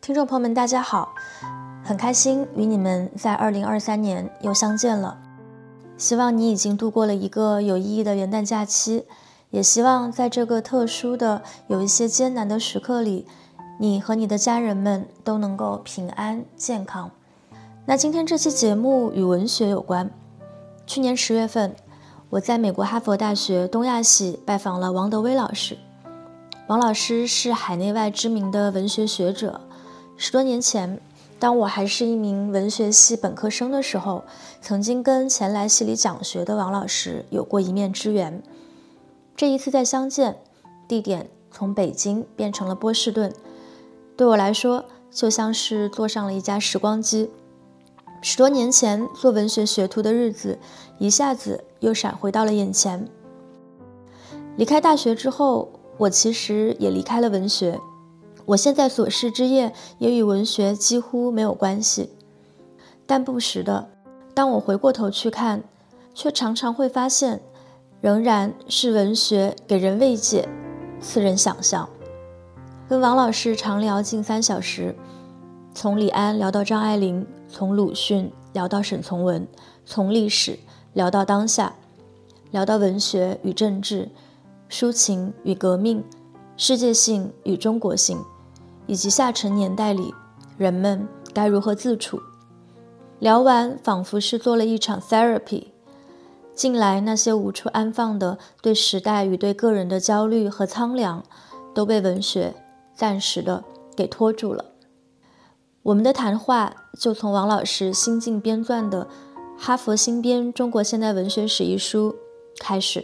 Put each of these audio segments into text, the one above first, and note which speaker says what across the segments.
Speaker 1: 听众朋友们，大家好，很开心与你们在二零二三年又相见了。希望你已经度过了一个有意义的元旦假期，也希望在这个特殊的、有一些艰难的时刻里，你和你的家人们都能够平安健康。那今天这期节目与文学有关。去年十月份，我在美国哈佛大学东亚系拜访了王德威老师。王老师是海内外知名的文学学者。十多年前，当我还是一名文学系本科生的时候，曾经跟前来系里讲学的王老师有过一面之缘。这一次再相见，地点从北京变成了波士顿，对我来说就像是坐上了一架时光机。十多年前做文学学徒的日子，一下子又闪回到了眼前。离开大学之后，我其实也离开了文学。我现在所事之业也与文学几乎没有关系，但不时的，当我回过头去看，却常常会发现，仍然是文学给人慰藉，赐人想象。跟王老师长聊近三小时，从李安聊到张爱玲，从鲁迅聊到沈从文，从历史聊到当下，聊到文学与政治，抒情与革命，世界性与中国性。以及下沉年代里，人们该如何自处？聊完，仿佛是做了一场 therapy。近来那些无处安放的对时代与对个人的焦虑和苍凉，都被文学暂时的给拖住了。我们的谈话就从王老师新近编撰的《哈佛新编中国现代文学史》一书开始。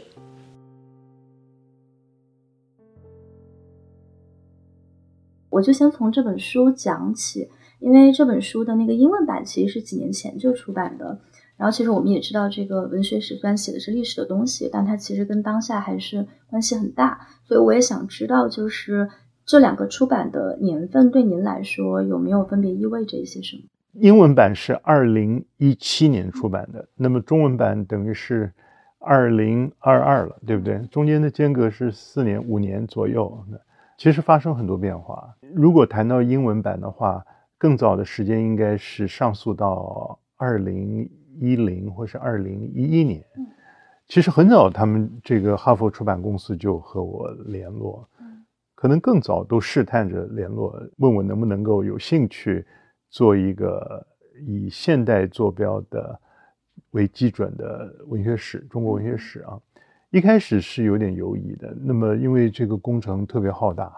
Speaker 2: 我就先从这本书讲起，因为这本书的那个英文版其实是几年前就出版的。然后其实我们也知道，这个文学史虽然写的是历史的东西，但它其实跟当下还是关系很大。所以我也想知道，就是这两个出版的年份对您来说有没有分别意味着一些什么？
Speaker 3: 英文版是二零一七年出版的，那么中文版等于是二零二二了，对不对？中间的间隔是四年、五年左右。其实发生很多变化。如果谈到英文版的话，更早的时间应该是上溯到二零一零或是二零一一年。其实很早，他们这个哈佛出版公司就和我联络，可能更早都试探着联络，问我能不能够有兴趣做一个以现代坐标的为基准的文学史，中国文学史啊。一开始是有点犹疑的，那么因为这个工程特别浩大，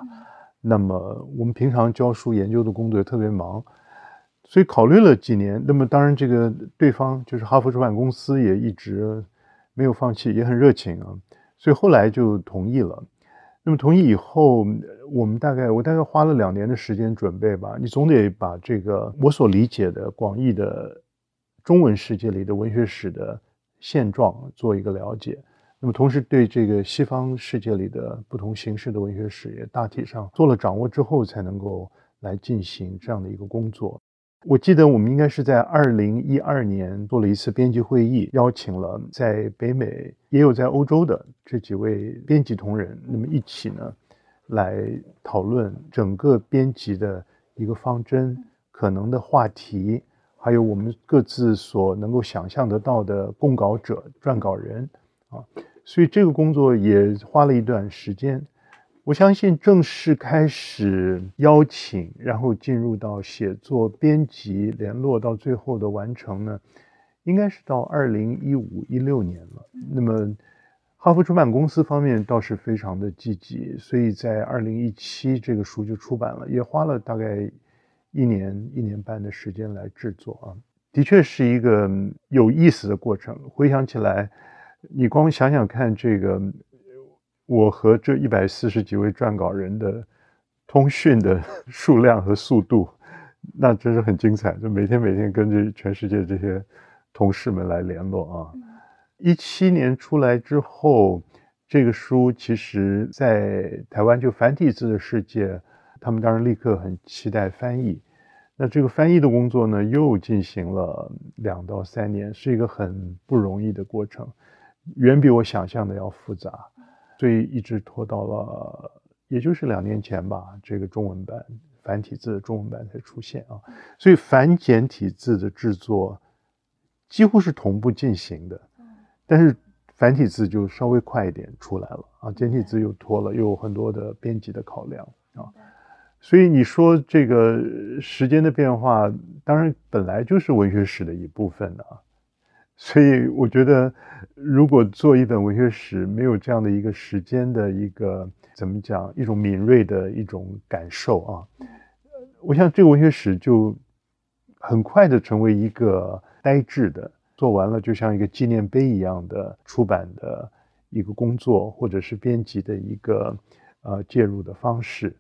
Speaker 3: 那么我们平常教书研究的工作也特别忙，所以考虑了几年。那么当然，这个对方就是哈佛出版公司也一直没有放弃，也很热情啊，所以后来就同意了。那么同意以后，我们大概我大概花了两年的时间准备吧。你总得把这个我所理解的广义的中文世界里的文学史的现状做一个了解。那么，同时对这个西方世界里的不同形式的文学史也大体上做了掌握之后，才能够来进行这样的一个工作。我记得我们应该是在二零一二年做了一次编辑会议，邀请了在北美也有在欧洲的这几位编辑同仁，那么一起呢来讨论整个编辑的一个方针、可能的话题，还有我们各自所能够想象得到的供稿者、撰稿人啊。所以这个工作也花了一段时间。我相信正式开始邀请，然后进入到写作、编辑、联络到最后的完成呢，应该是到二零一五一六年了。那么，哈佛出版公司方面倒是非常的积极，所以在二零一七这个书就出版了，也花了大概一年一年半的时间来制作啊，的确是一个有意思的过程。回想起来。你光想想看，这个我和这一百四十几位撰稿人的通讯的 数量和速度，那真是很精彩。就每天每天跟着全世界这些同事们来联络啊。一七年出来之后，这个书其实在台湾就繁体字的世界，他们当然立刻很期待翻译。那这个翻译的工作呢，又进行了两到三年，是一个很不容易的过程。远比我想象的要复杂，所以一直拖到了，也就是两年前吧。这个中文版繁体字的中文版才出现啊，所以繁简体字的制作几乎是同步进行的，但是繁体字就稍微快一点出来了啊，简体字又拖了，又有很多的编辑的考量啊，所以你说这个时间的变化，当然本来就是文学史的一部分啊。所以我觉得，如果做一本文学史，没有这样的一个时间的一个怎么讲，一种敏锐的一种感受啊，我想这个文学史就很快的成为一个呆滞的，做完了就像一个纪念碑一样的出版的一个工作，或者是编辑的一个呃介入的方式。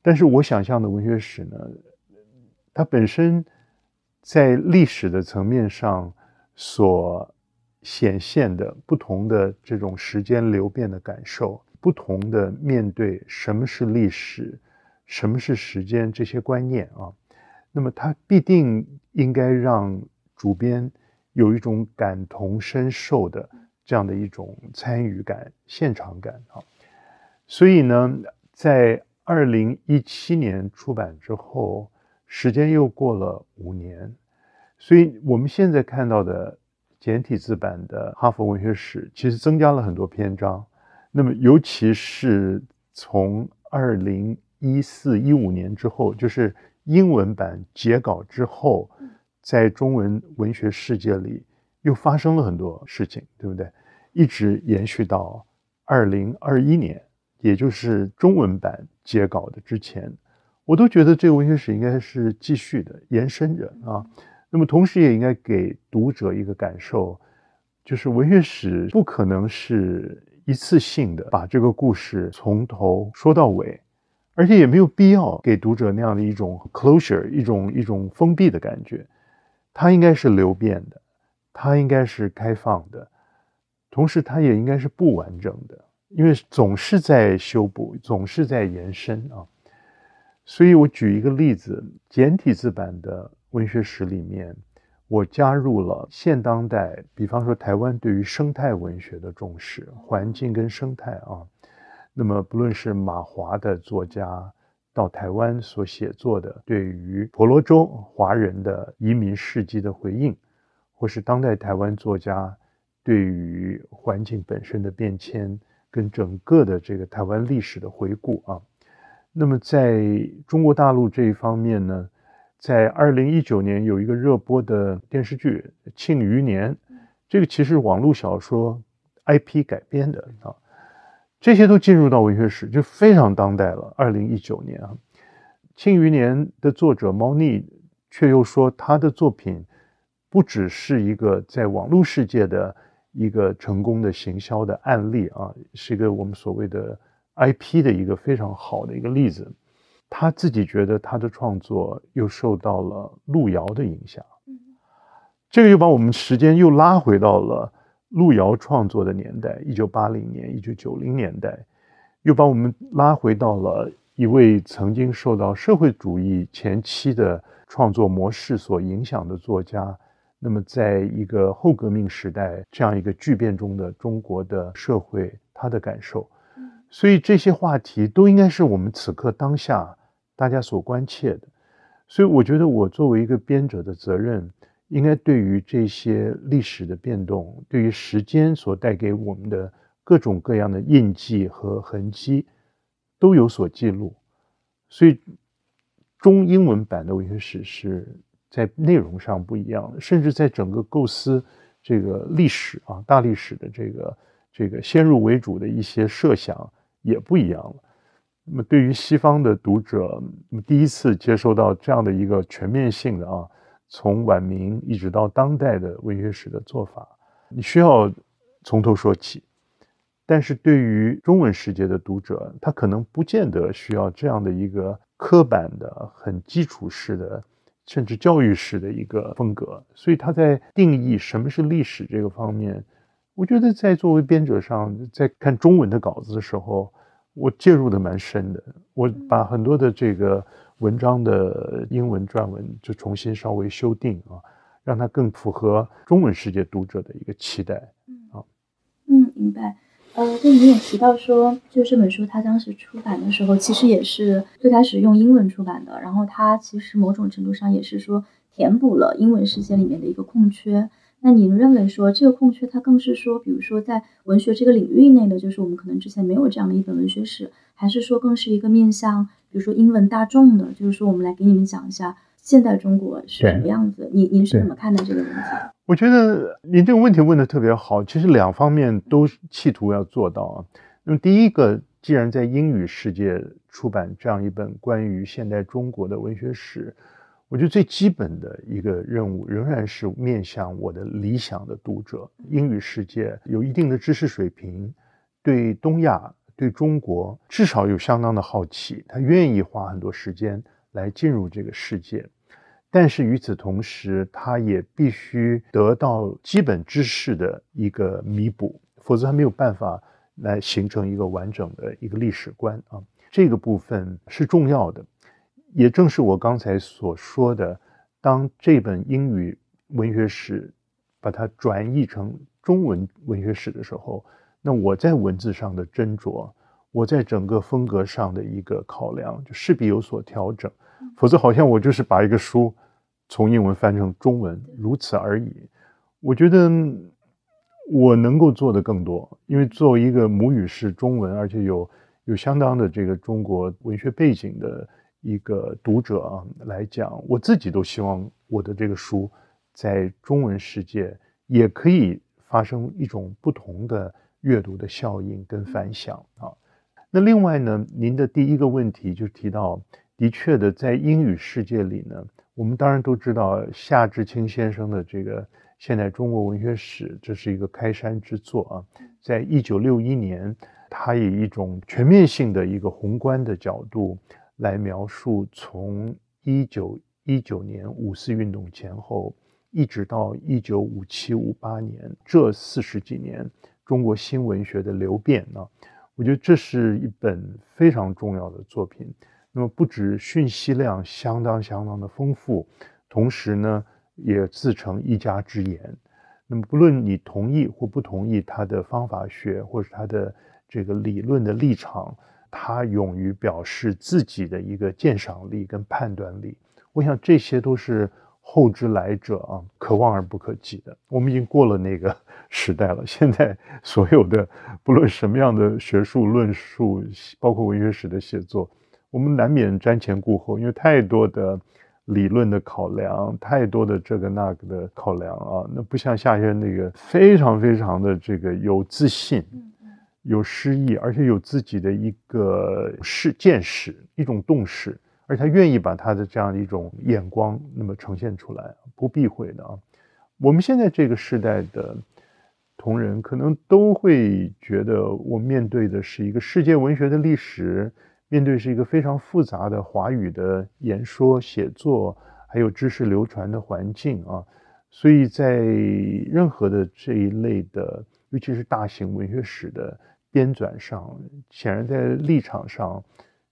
Speaker 3: 但是我想象的文学史呢，它本身在历史的层面上。所显现的不同的这种时间流变的感受，不同的面对什么是历史，什么是时间这些观念啊，那么它必定应该让主编有一种感同身受的这样的一种参与感、现场感啊。所以呢，在二零一七年出版之后，时间又过了五年。所以我们现在看到的简体字版的《哈佛文学史》，其实增加了很多篇章。那么，尤其是从二零一四一五年之后，就是英文版截稿之后，在中文文学世界里又发生了很多事情，对不对？一直延续到二零二一年，也就是中文版截稿的之前，我都觉得这个文学史应该是继续的延伸着啊。那么，同时也应该给读者一个感受，就是文学史不可能是一次性的把这个故事从头说到尾，而且也没有必要给读者那样的一种 closure，一种一种封闭的感觉。它应该是流变的，它应该是开放的，同时它也应该是不完整的，因为总是在修补，总是在延伸啊。所以我举一个例子，简体字版的。文学史里面，我加入了现当代，比方说台湾对于生态文学的重视，环境跟生态啊。那么不论是马华的作家到台湾所写作的，对于婆罗洲华人的移民事迹的回应，或是当代台湾作家对于环境本身的变迁跟整个的这个台湾历史的回顾啊。那么在中国大陆这一方面呢？在二零一九年有一个热播的电视剧《庆余年》，这个其实网络小说 IP 改编的啊，这些都进入到文学史，就非常当代了。二零一九年啊，《庆余年》的作者猫腻却又说，他的作品不只是一个在网络世界的一个成功的行销的案例啊，是一个我们所谓的 IP 的一个非常好的一个例子。他自己觉得他的创作又受到了路遥的影响，这个又把我们时间又拉回到了路遥创作的年代，一九八零年、一九九零年代，又把我们拉回到了一位曾经受到社会主义前期的创作模式所影响的作家。那么，在一个后革命时代这样一个巨变中的中国的社会，他的感受。所以这些话题都应该是我们此刻当下。大家所关切的，所以我觉得我作为一个编者的责任，应该对于这些历史的变动，对于时间所带给我们的各种各样的印记和痕迹，都有所记录。所以中英文版的文学史是在内容上不一样，甚至在整个构思这个历史啊大历史的这个这个先入为主的一些设想也不一样了。那么，对于西方的读者，第一次接受到这样的一个全面性的啊，从晚明一直到当代的文学史的做法，你需要从头说起。但是对于中文世界的读者，他可能不见得需要这样的一个刻板的、很基础式的，甚至教育式的一个风格。所以他在定义什么是历史这个方面，我觉得在作为编者上，在看中文的稿子的时候。我介入的蛮深的，我把很多的这个文章的英文撰文就重新稍微修订啊，让它更符合中文世界读者的一个期待。
Speaker 2: 啊，嗯，明白。呃，对，你也提到说，就这本书它当时出版的时候，其实也是最开始用英文出版的，然后它其实某种程度上也是说填补了英文世界里面的一个空缺。那您认为说这个空缺它更是说，比如说在文学这个领域内的，就是我们可能之前没有这样的一本文学史，还是说更是一个面向，比如说英文大众的，就是说我们来给你们讲一下现代中国是什么样子？您您是怎么看待这个问题？
Speaker 3: 我觉得您这个问题问的特别好，其实两方面都企图要做到啊。那么第一个，既然在英语世界出版这样一本关于现代中国的文学史，我觉得最基本的一个任务仍然是面向我的理想的读者，英语世界有一定的知识水平，对东亚、对中国至少有相当的好奇，他愿意花很多时间来进入这个世界。但是与此同时，他也必须得到基本知识的一个弥补，否则他没有办法来形成一个完整的一个历史观啊。这个部分是重要的，也正是我刚才所说的，当这本英语文学史把它转译成中文文学史的时候，那我在文字上的斟酌，我在整个风格上的一个考量，就势必有所调整。否则，好像我就是把一个书从英文翻成中文，如此而已。我觉得我能够做的更多，因为作为一个母语是中文，而且有有相当的这个中国文学背景的一个读者啊来讲，我自己都希望我的这个书在中文世界也可以发生一种不同的阅读的效应跟反响啊。那另外呢，您的第一个问题就提到。的确的，在英语世界里呢，我们当然都知道夏志清先生的这个现代中国文学史，这是一个开山之作啊。在一九六一年，他以一种全面性的一个宏观的角度来描述，从一九一九年五四运动前后，一直到一九五七五八年这四十几年中国新文学的流变呢，我觉得这是一本非常重要的作品。那么不止讯息量相当相当的丰富，同时呢，也自成一家之言。那么不论你同意或不同意他的方法学，或是他的这个理论的立场，他勇于表示自己的一个鉴赏力跟判断力。我想这些都是后之来者啊可望而不可及的。我们已经过了那个 时代了。现在所有的不论什么样的学术论述，包括文学史的写作。我们难免瞻前顾后，因为太多的理论的考量，太多的这个那个的考量啊，那不像夏先生那个非常非常的这个有自信，有诗意，而且有自己的一个视见识，一种洞识，而他愿意把他的这样一种眼光那么呈现出来，不避讳的啊。我们现在这个时代的同仁，可能都会觉得，我面对的是一个世界文学的历史。面对是一个非常复杂的华语的言说、写作，还有知识流传的环境啊，所以在任何的这一类的，尤其是大型文学史的编纂上，显然在立场上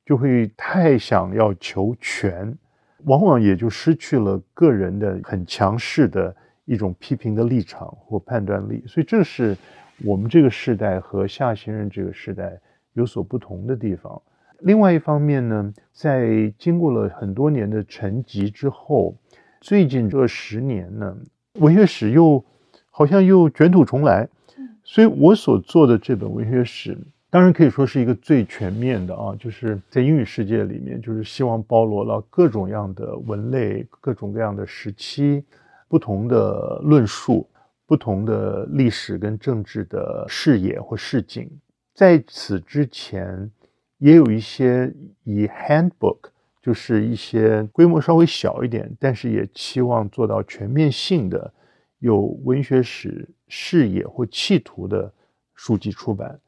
Speaker 3: 就会太想要求全，往往也就失去了个人的很强势的一种批评的立场或判断力。所以这是我们这个时代和夏先生这个时代有所不同的地方。另外一方面呢，在经过了很多年的沉寂之后，最近这十年呢，文学史又好像又卷土重来。所以我所做的这本文学史，当然可以说是一个最全面的啊，就是在英语世界里面，就是希望包罗了各种样的文类、各种各样的时期、不同的论述、不同的历史跟政治的视野或视景。在此之前。也有一些以 handbook，就是一些规模稍微小一点，但是也期望做到全面性的有文学史视野或企图的书籍出版。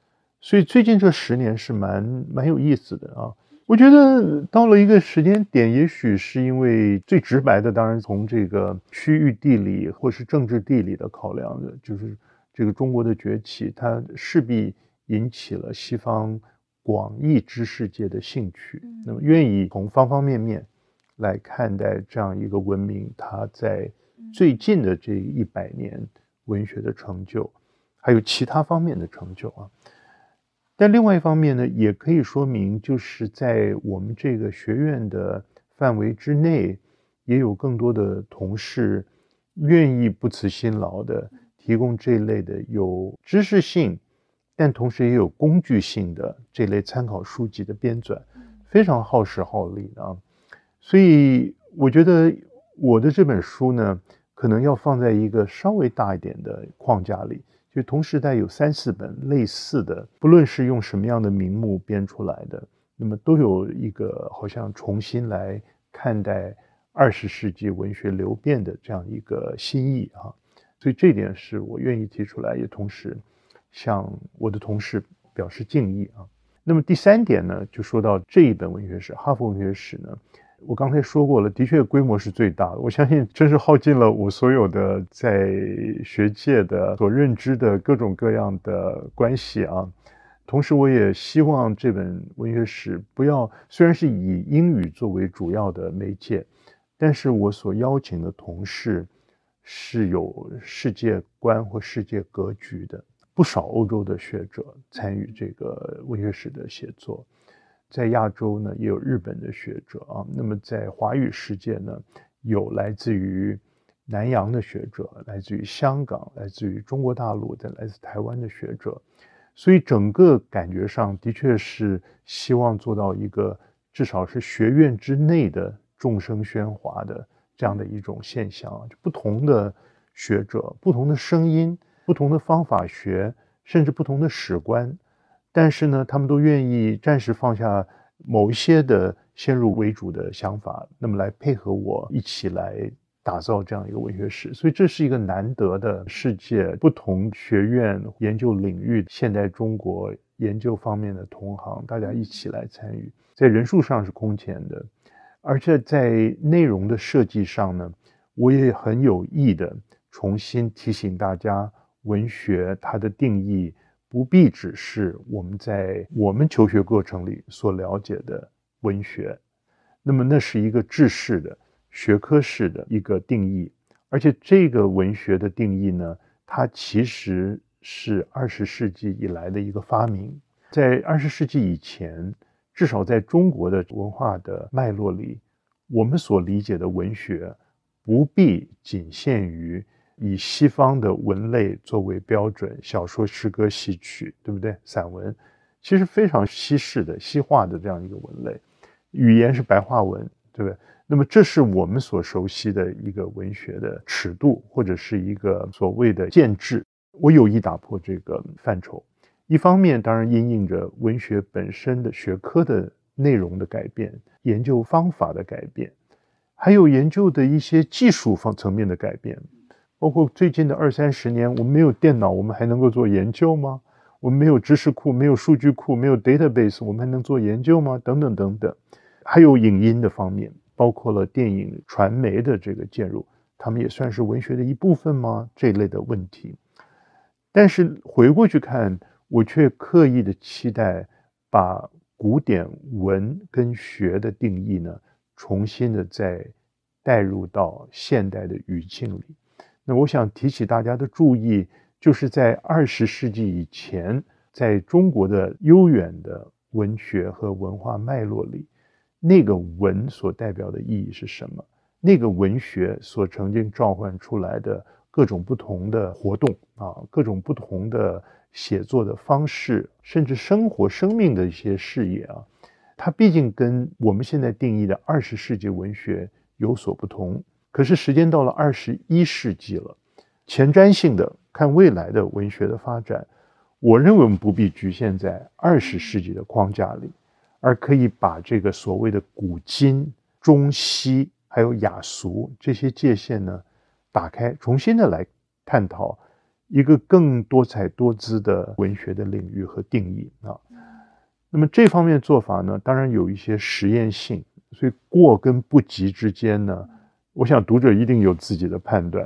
Speaker 3: 所以最近这十年是蛮蛮有意思的啊。我觉得到了一个时间点，也许是因为最直白的，当然从这个区域地理或是政治地理的考量的，就是这个中国的崛起，它势必引起了西方。广义知识界的兴趣，那么愿意从方方面面来看待这样一个文明，它在最近的这一百年文学的成就，还有其他方面的成就啊。但另外一方面呢，也可以说明，就是在我们这个学院的范围之内，也有更多的同事愿意不辞辛劳的提供这一类的有知识性，但同时也有工具性的这类参考书籍的编纂，非常耗时耗力啊。所以我觉得我的这本书呢，可能要放在一个稍微大一点的框架里。就同时代有三四本类似的，不论是用什么样的名目编出来的，那么都有一个好像重新来看待二十世纪文学流变的这样一个心意啊，所以这点是我愿意提出来，也同时向我的同事表示敬意啊。那么第三点呢，就说到这一本文学史，哈佛文学史呢。我刚才说过了，的确规模是最大的。我相信，真是耗尽了我所有的在学界的所认知的各种各样的关系啊。同时，我也希望这本文学史不要，虽然是以英语作为主要的媒介，但是我所邀请的同事是有世界观或世界格局的，不少欧洲的学者参与这个文学史的写作。在亚洲呢，也有日本的学者啊。那么在华语世界呢，有来自于南洋的学者，来自于香港，来自于中国大陆的，来自台湾的学者。所以整个感觉上的确是希望做到一个至少是学院之内的众声喧哗的这样的一种现象。就不同的学者、不同的声音、不同的方法学，甚至不同的史观。但是呢，他们都愿意暂时放下某一些的先入为主的想法，那么来配合我一起来打造这样一个文学史。所以这是一个难得的世界不同学院研究领域现代中国研究方面的同行，大家一起来参与，在人数上是空前的，而且在内容的设计上呢，我也很有意的重新提醒大家，文学它的定义。不必只是我们在我们求学过程里所了解的文学，那么那是一个制式的学科式的一个定义，而且这个文学的定义呢，它其实是二十世纪以来的一个发明。在二十世纪以前，至少在中国的文化的脉络里，我们所理解的文学不必仅限于。以西方的文类作为标准，小说、诗歌、戏曲，对不对？散文其实非常西式的、西化的这样一个文类，语言是白话文，对不对？那么这是我们所熟悉的一个文学的尺度，或者是一个所谓的建制。我有意打破这个范畴，一方面当然因应着文学本身的学科的内容的改变、研究方法的改变，还有研究的一些技术方层面的改变。包括最近的二三十年，我们没有电脑，我们还能够做研究吗？我们没有知识库，没有数据库，没有 database，我们还能做研究吗？等等等等，还有影音的方面，包括了电影、传媒的这个介入，他们也算是文学的一部分吗？这一类的问题。但是回过去看，我却刻意的期待把古典文跟学的定义呢，重新的再带入到现代的语境里。那我想提起大家的注意，就是在二十世纪以前，在中国的悠远的文学和文化脉络里，那个文所代表的意义是什么？那个文学所曾经召唤出来的各种不同的活动啊，各种不同的写作的方式，甚至生活生命的一些视野啊，它毕竟跟我们现在定义的二十世纪文学有所不同。可是时间到了二十一世纪了，前瞻性的看未来的文学的发展，我认为我们不必局限在二十世纪的框架里，而可以把这个所谓的古今、中西还有雅俗这些界限呢打开，重新的来探讨一个更多彩多姿的文学的领域和定义啊。那么这方面做法呢，当然有一些实验性，所以过跟不及之间呢。我想读者一定有自己的判断。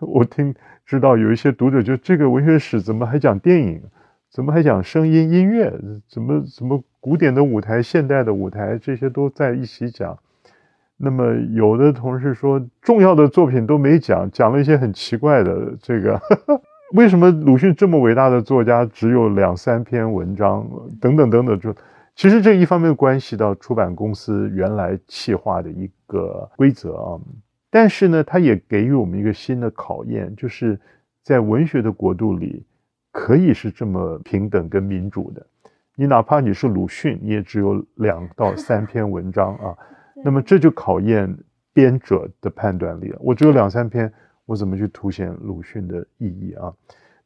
Speaker 3: 我听知道有一些读者就这个文学史怎么还讲电影，怎么还讲声音音乐，怎么怎么古典的舞台、现代的舞台这些都在一起讲。那么有的同事说重要的作品都没讲，讲了一些很奇怪的这个。为什么鲁迅这么伟大的作家只有两三篇文章？等等等等，就其实这一方面关系到出版公司原来企划的一个规则啊。但是呢，它也给予我们一个新的考验，就是在文学的国度里，可以是这么平等跟民主的。你哪怕你是鲁迅，你也只有两到三 篇文章啊。那么这就考验编者的判断力了。我只有两三篇。我怎么去凸显鲁迅的意义啊？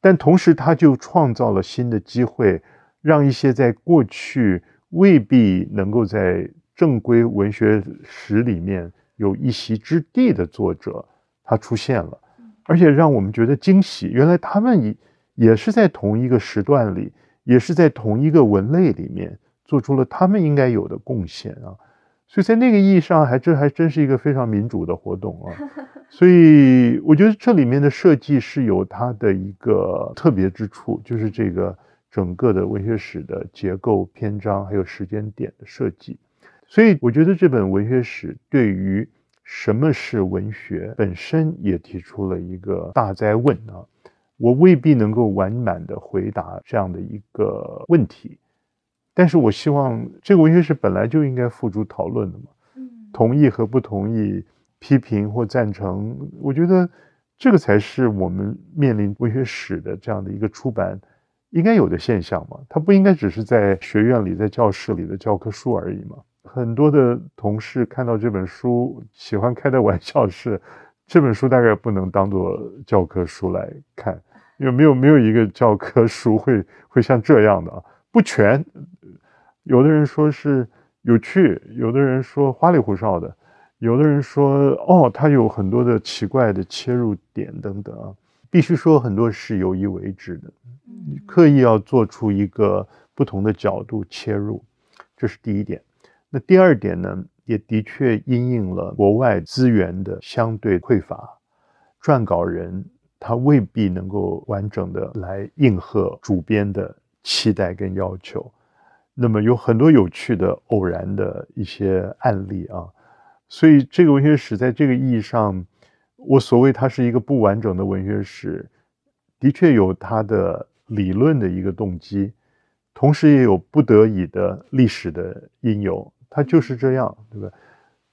Speaker 3: 但同时，他就创造了新的机会，让一些在过去未必能够在正规文学史里面有一席之地的作者，他出现了，而且让我们觉得惊喜。原来他们也也是在同一个时段里，也是在同一个文类里面做出了他们应该有的贡献啊！所以在那个意义上，还这还真是一个非常民主的活动啊！所以我觉得这里面的设计是有它的一个特别之处，就是这个整个的文学史的结构、篇章还有时间点的设计。所以我觉得这本文学史对于什么是文学本身也提出了一个大灾问啊！我未必能够完满的回答这样的一个问题，但是我希望这个文学史本来就应该付诸讨论的嘛，同意和不同意。批评或赞成，我觉得这个才是我们面临文学史的这样的一个出版应该有的现象嘛。它不应该只是在学院里、在教室里的教科书而已嘛。很多的同事看到这本书，喜欢开的玩笑是，这本书大概不能当做教科书来看，因为没有没有一个教科书会会像这样的啊，不全。有的人说是有趣，有的人说花里胡哨的。有的人说，哦，他有很多的奇怪的切入点等等啊，必须说很多是有意为之的，刻意要做出一个不同的角度切入，这是第一点。那第二点呢，也的确因应了国外资源的相对匮乏，撰稿人他未必能够完整的来应和主编的期待跟要求。那么有很多有趣的偶然的一些案例啊。所以，这个文学史在这个意义上，我所谓它是一个不完整的文学史，的确有它的理论的一个动机，同时也有不得已的历史的因由，它就是这样，对吧？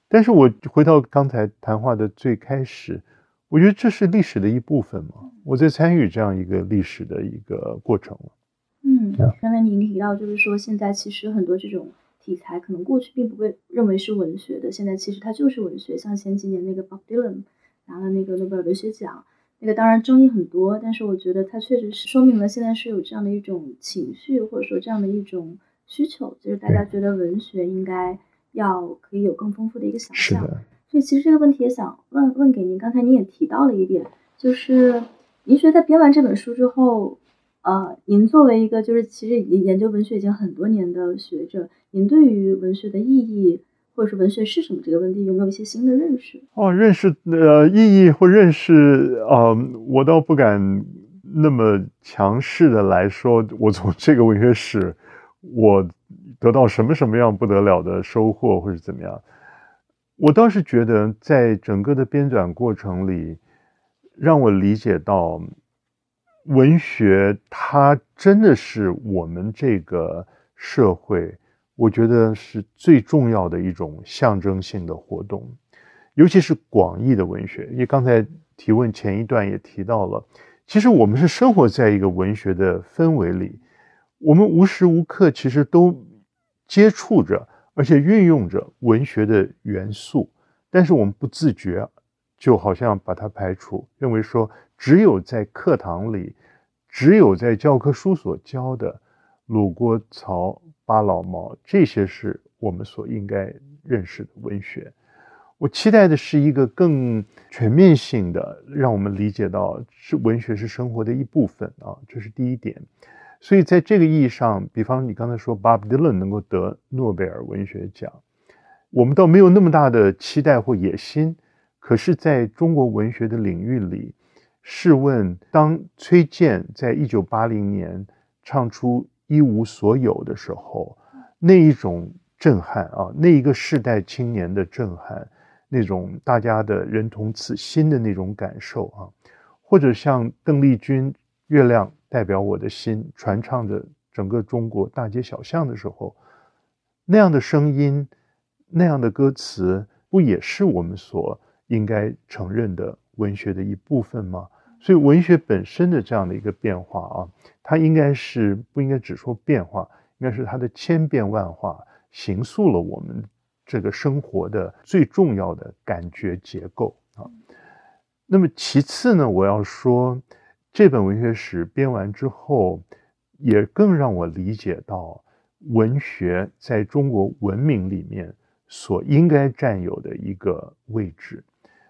Speaker 3: 但是我回到刚才谈话的最开始，我觉得这是历史的一部分嘛，我在参与这样一个历史的一个过程
Speaker 2: 嗯，刚才您提到，就是说现在其实很多这种。题材可能过去并不被认为是文学的，现在其实它就是文学。像前几年那个 Bob Dylan 拿了那个诺贝尔文学奖，那个当然争议很多，但是我觉得它确实是说明了现在是有这样的一种情绪，或者说这样的一种需求，就是大家觉得文学应该要可以有更丰富的一个想象。所以其实这个问题也想问问给您。刚才您也提到了一点，就是您觉得在编完这本书之后。呃，您作为一个就是其实研研究文学已经很多年的学者，您对于文学的意义，或者是文学是什么这个问题，有没有一些新的认识？
Speaker 3: 哦，认识呃意义或认识啊，我倒不敢那么强势的来说，我从这个文学史，我得到什么什么样不得了的收获，或者怎么样？我倒是觉得，在整个的编纂过程里，让我理解到。文学，它真的是我们这个社会，我觉得是最重要的一种象征性的活动，尤其是广义的文学。因为刚才提问前一段也提到了，其实我们是生活在一个文学的氛围里，我们无时无刻其实都接触着，而且运用着文学的元素，但是我们不自觉，就好像把它排除，认为说。只有在课堂里，只有在教科书所教的鲁郭曹巴老毛，这些是我们所应该认识的文学。我期待的是一个更全面性的，让我们理解到是文学是生活的一部分啊，这是第一点。所以在这个意义上，比方你刚才说 Bob Dylan 能够得诺贝尔文学奖，我们倒没有那么大的期待或野心。可是，在中国文学的领域里，试问，当崔健在一九八零年唱出《一无所有》的时候，那一种震撼啊，那一个世代青年的震撼，那种大家的人同此心的那种感受啊，或者像邓丽君月亮代表我的心，传唱着整个中国大街小巷的时候，那样的声音，那样的歌词，不也是我们所应该承认的文学的一部分吗？所以，文学本身的这样的一个变化啊，它应该是不应该只说变化，应该是它的千变万化，形塑了我们这个生活的最重要的感觉结构啊。那么，其次呢，我要说，这本文学史编完之后，也更让我理解到文学在中国文明里面所应该占有的一个位置。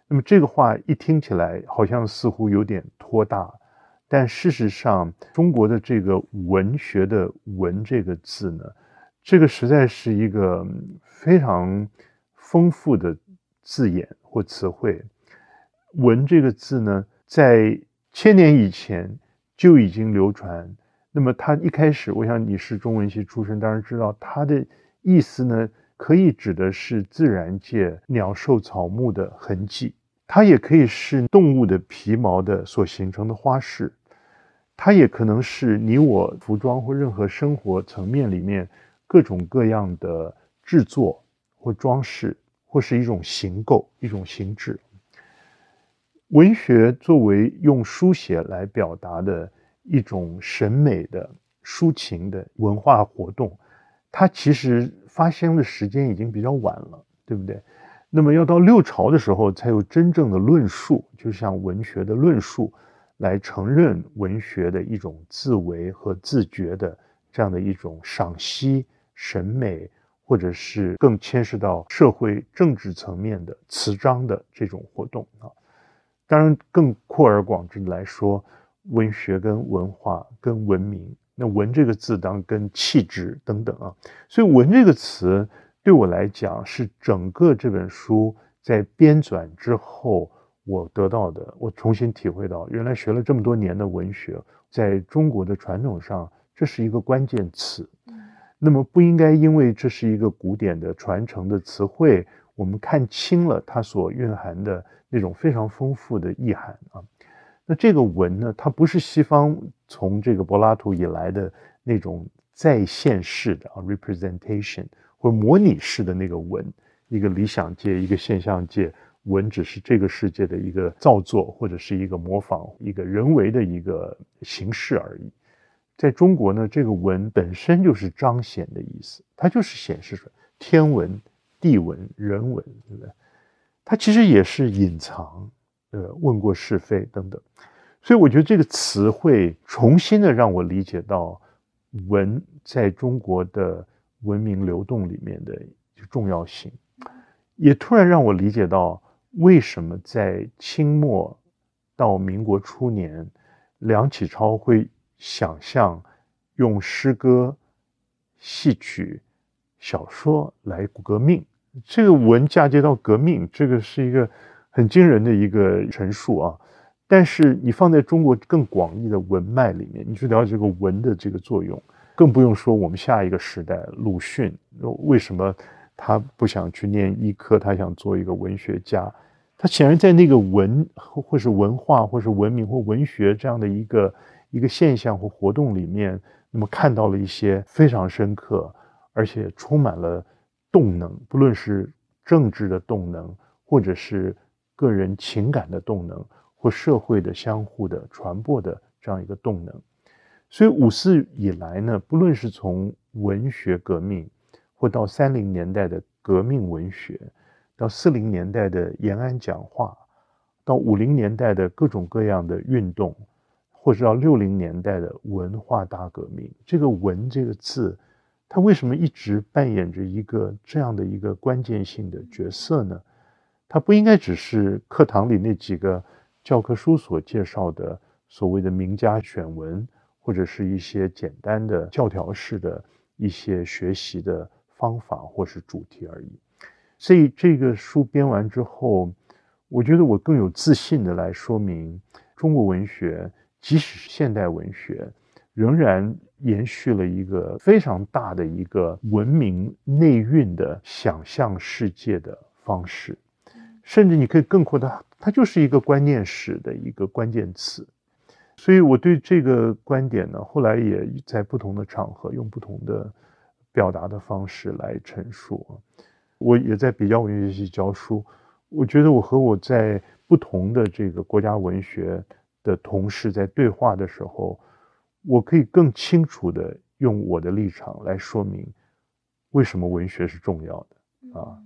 Speaker 3: 那么这个话一听起来好像似乎有点托大，但事实上，中国的这个文学的“文”这个字呢，这个实在是一个非常丰富的字眼或词汇。“文”这个字呢，在千年以前就已经流传。那么它一开始，我想你是中文系出身，当然知道它的意思呢。可以指的是自然界鸟兽草木的痕迹，它也可以是动物的皮毛的所形成的花饰，它也可能是你我服装或任何生活层面里面各种各样的制作或装饰，或是一种形构、一种形制。文学作为用书写来表达的一种审美的抒情的文化活动，它其实。发生的时间已经比较晚了，对不对？那么要到六朝的时候，才有真正的论述，就像文学的论述，来承认文学的一种自为和自觉的这样的一种赏析、审美，或者是更牵涉到社会政治层面的词章的这种活动啊。当然，更扩而广之来说，文学跟文化跟文明。那“文”这个字，当跟气质等等啊，所以“文”这个词对我来讲，是整个这本书在编纂之后我得到的，我重新体会到，原来学了这么多年的文学，在中国的传统上，这是一个关键词。那么不应该因为这是一个古典的传承的词汇，我们看清了它所蕴含的那种非常丰富的意涵啊。那这个文呢，它不是西方从这个柏拉图以来的那种再现式的啊 representation 或模拟式的那个文，一个理想界，一个现象界，文只是这个世界的一个造作或者是一个模仿，一个人为的一个形式而已。在中国呢，这个文本身就是彰显的意思，它就是显示出来天文、地文、人文，对不对？它其实也是隐藏。呃，问过是非等等，所以我觉得这个词汇重新的让我理解到文在中国的文明流动里面的重要性，也突然让我理解到为什么在清末到民国初年，梁启超会想象用诗歌、戏曲、小说来革命，这个文嫁接到革命，这个是一个。很惊人的一个陈述啊！但是你放在中国更广义的文脉里面，你去了解这个文的这个作用，更不用说我们下一个时代，鲁迅为什么他不想去念医科，他想做一个文学家？他显然在那个文或是文化或是文明或文学这样的一个一个现象或活动里面，那么看到了一些非常深刻而且充满了动能，不论是政治的动能，或者是。个人情感的动能或社会的相互的传播的这样一个动能，所以五四以来呢，不论是从文学革命，或到三零年代的革命文学，到四零年代的延安讲话，到五零年代的各种各样的运动，或者到六零年代的文化大革命，这个“文”这个字，它为什么一直扮演着一个这样的一个关键性的角色呢？它不应该只是课堂里那几个教科书所介绍的所谓的名家选文，或者是一些简单的教条式的一些学习的方法或是主题而已。所以这个书编完之后，我觉得我更有自信的来说明，中国文学即使是现代文学，仍然延续了一个非常大的一个文明内蕴的想象世界的方式。甚至你可以更扩大，它就是一个观念史的一个关键词。所以我对这个观点呢，后来也在不同的场合用不同的表达的方式来陈述。我也在比较文学系教书，我觉得我和我在不同的这个国家文学的同事在对话的时候，我可以更清楚的用我的立场来说明为什么文学是重要的啊。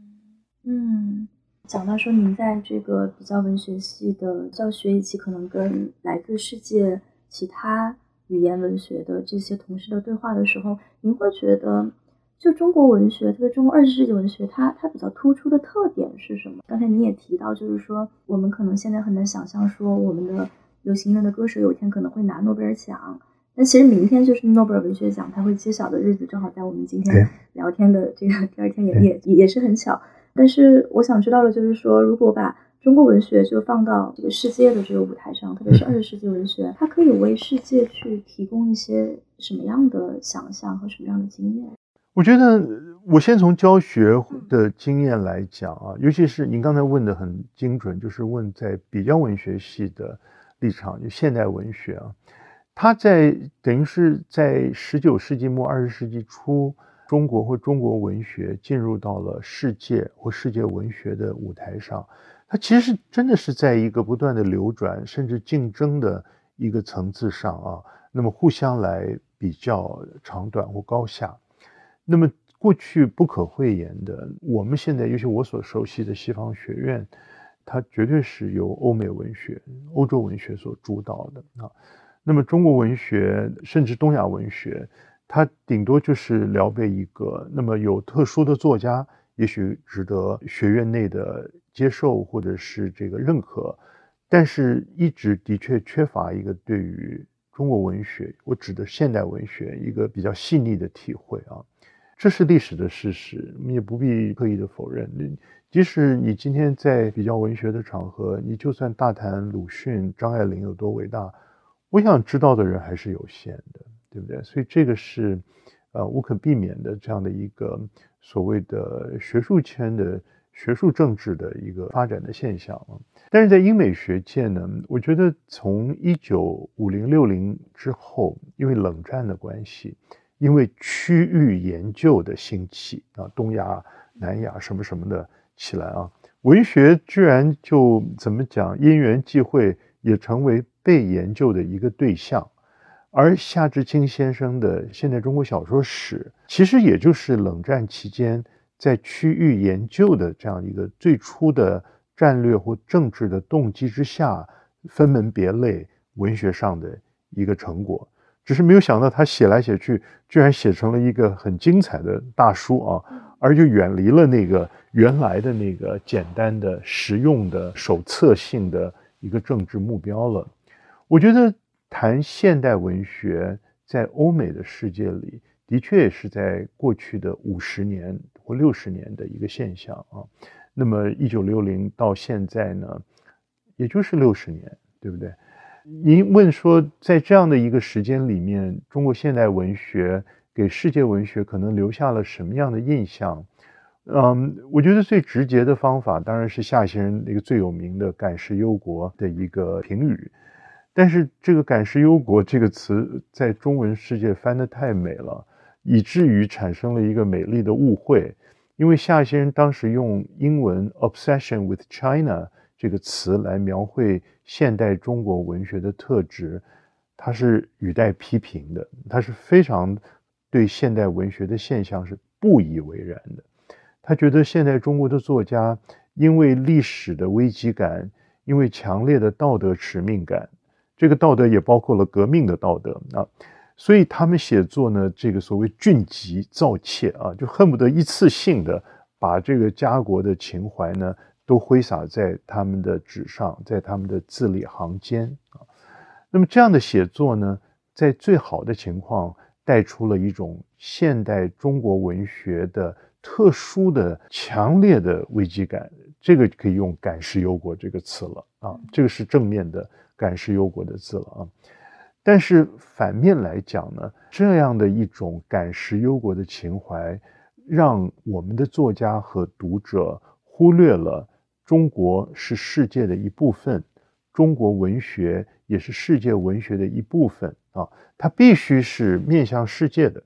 Speaker 2: 嗯，讲到说您在这个比较文学系的教学，以及可能跟来自世界其他语言文学的这些同事的对话的时候，您会觉得？就中国文学，特别中国二十世纪文学，它它比较突出的特点是什么？刚才你也提到，就是说我们可能现在很难想象，说我们的流行音乐的歌手有一天可能会拿诺贝尔奖。但其实明天就是诺贝尔文学奖它会揭晓的日子，正好在我们今天聊天的这个第二天，也也也是很巧。但是我想知道的就是说，如果把中国文学就放到这个世界的这个舞台上，特别是二十世纪文学，它可以为世界去提供一些什么样的想象和什么样的经验？
Speaker 3: 我觉得，我先从教学的经验来讲啊，尤其是您刚才问的很精准，就是问在比较文学系的立场，就现代文学啊，它在等于是在十九世纪末二十世纪初，中国或中国文学进入到了世界或世界文学的舞台上，它其实真的是在一个不断的流转甚至竞争的一个层次上啊，那么互相来比较长短或高下。那么过去不可讳言的，我们现在尤其我所熟悉的西方学院，它绝对是由欧美文学、欧洲文学所主导的啊。那么中国文学甚至东亚文学，他顶多就是聊备一个。那么有特殊的作家，也许值得学院内的接受或者是这个认可，但是一直的确缺乏一个对于中国文学，我指的现代文学一个比较细腻的体会啊。这是历史的事实，你也不必刻意的否认。即使你今天在比较文学的场合，你就算大谈鲁迅、张爱玲有多伟大，我想知道的人还是有限的，对不对？所以这个是呃无可避免的这样的一个所谓的学术圈的学术政治的一个发展的现象。但是在英美学界呢，我觉得从一九五零六零之后，因为冷战的关系。因为区域研究的兴起啊，东亚、南亚什么什么的起来啊，文学居然就怎么讲，因缘际会也成为被研究的一个对象。而夏志清先生的《现代中国小说史》，其实也就是冷战期间在区域研究的这样一个最初的战略或政治的动机之下，分门别类文学上的一个成果。只是没有想到，他写来写去，居然写成了一个很精彩的大书啊，而就远离了那个原来的那个简单的、实用的、手册性的一个政治目标了。我觉得谈现代文学在欧美的世界里，的确也是在过去的五十年或六十年的一个现象啊。那么一九六零到现在呢，也就是六十年，对不对？您问说，在这样的一个时间里面，中国现代文学给世界文学可能留下了什么样的印象？嗯，我觉得最直接的方法当然是夏先生那个最有名的“感时忧国”的一个评语。但是这个“感时忧国”这个词在中文世界翻得太美了，以至于产生了一个美丽的误会。因为夏先生当时用英文 “obsession with China” 这个词来描绘。现代中国文学的特质，他是语带批评的，他是非常对现代文学的现象是不以为然的。他觉得现代中国的作家因为历史的危机感，因为强烈的道德使命感，这个道德也包括了革命的道德啊，所以他们写作呢，这个所谓俊极造切啊，就恨不得一次性的把这个家国的情怀呢。都挥洒在他们的纸上，在他们的字里行间啊。那么这样的写作呢，在最好的情况带出了一种现代中国文学的特殊的、强烈的危机感。这个可以用“感时忧国”这个词了啊，这个是正面的“感时忧国”的字了啊。但是反面来讲呢，这样的一种“感时忧国”的情怀，让我们的作家和读者忽略了。中国是世界的一部分，中国文学也是世界文学的一部分啊，它必须是面向世界的。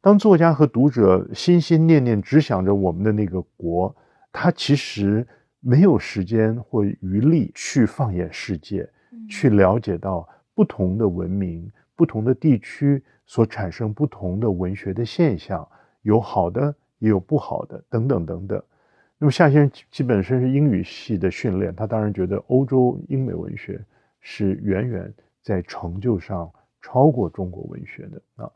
Speaker 3: 当作家和读者心心念念只想着我们的那个国，他其实没有时间或余力去放眼世界，去了解到不同的文明、不同的地区所产生不同的文学的现象，有好的也有不好的，等等等等。那么夏先生基本身是英语系的训练，他当然觉得欧洲英美文学是远远在成就上超过中国文学的啊。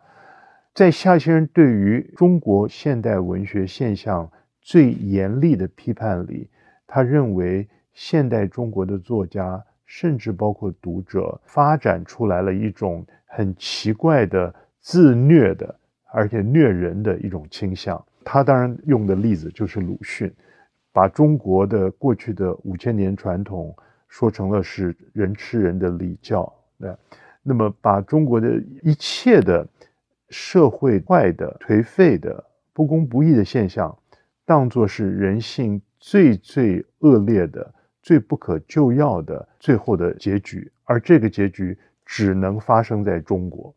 Speaker 3: 在夏先生对于中国现代文学现象最严厉的批判里，他认为现代中国的作家，甚至包括读者，发展出来了一种很奇怪的自虐的，而且虐人的一种倾向。他当然用的例子就是鲁迅，把中国的过去的五千年传统说成了是人吃人的礼教，那那么把中国的一切的。社会坏的、颓废的、不公不义的现象，当作是人性最最恶劣的、最不可救药的最后的结局，而这个结局只能发生在中国。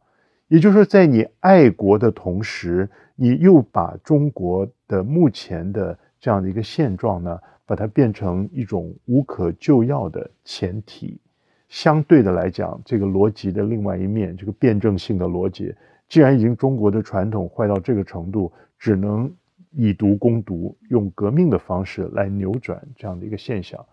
Speaker 3: 也就是说，在你爱国的同时，你又把中国的目前的这样的一个现状呢，把它变成一种无可救药的前提。相对的来讲，这个逻辑的另外一面，这个辩证性的逻辑。既然已经中国的传统坏到这个程度，只能以毒攻毒，用革命的方式来扭转这样的一个现象。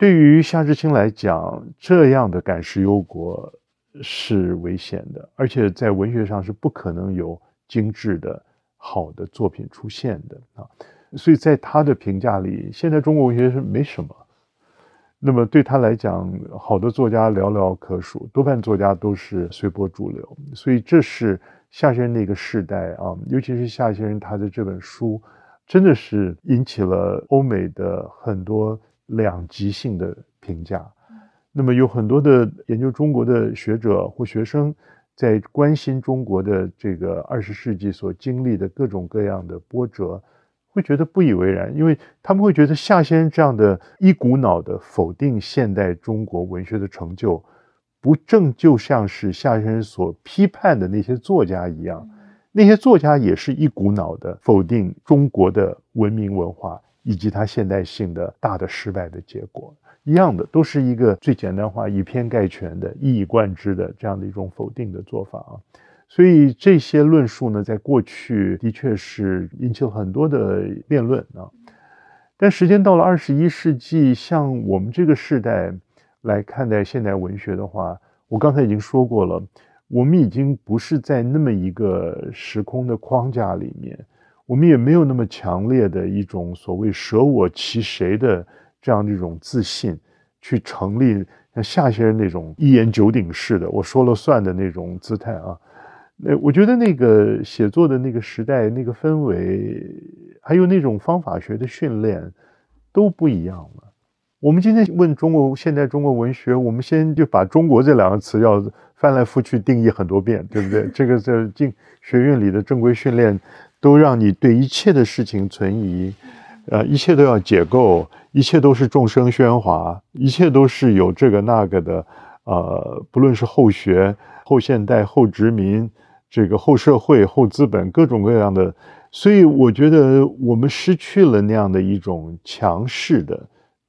Speaker 3: 对于夏志清来讲，这样的赶尸忧国是危险的，而且在文学上是不可能有精致的好的作品出现的啊。所以在他的评价里，现在中国文学是没什么。那么对他来讲，好的作家寥寥可数，多半作家都是随波逐流。所以这是夏先生那个时代啊，尤其是夏先生他的这本书，真的是引起了欧美的很多两极性的评价。那么有很多的研究中国的学者或学生，在关心中国的这个二十世纪所经历的各种各样的波折。会觉得不以为然，因为他们会觉得夏先生这样的一股脑的否定现代中国文学的成就，不正就像是夏先生所批判的那些作家一样，那些作家也是一股脑的否定中国的文明文化以及它现代性的大的失败的结果，一样的都是一个最简单化、以偏概全的、一以贯之的这样的一种否定的做法啊。所以这些论述呢，在过去的确是引起了很多的辩论啊。但时间到了二十一世纪，像我们这个时代来看待现代文学的话，我刚才已经说过了，我们已经不是在那么一个时空的框架里面，我们也没有那么强烈的一种所谓舍我其谁的这样的一种自信，去成立像夏先生那种一言九鼎式的我说了算的那种姿态啊。那我觉得那个写作的那个时代、那个氛围，还有那种方法学的训练，都不一样了。我们今天问中国现代中国文学，我们先就把“中国”这两个词要翻来覆去定义很多遍，对不对？这个在进学院里的正规训练，都让你对一切的事情存疑，呃，一切都要解构，一切都是众生喧哗，一切都是有这个那个的，呃，不论是后学、后现代、后殖民。这个后社会、后资本各种各样的，所以我觉得我们失去了那样的一种强势的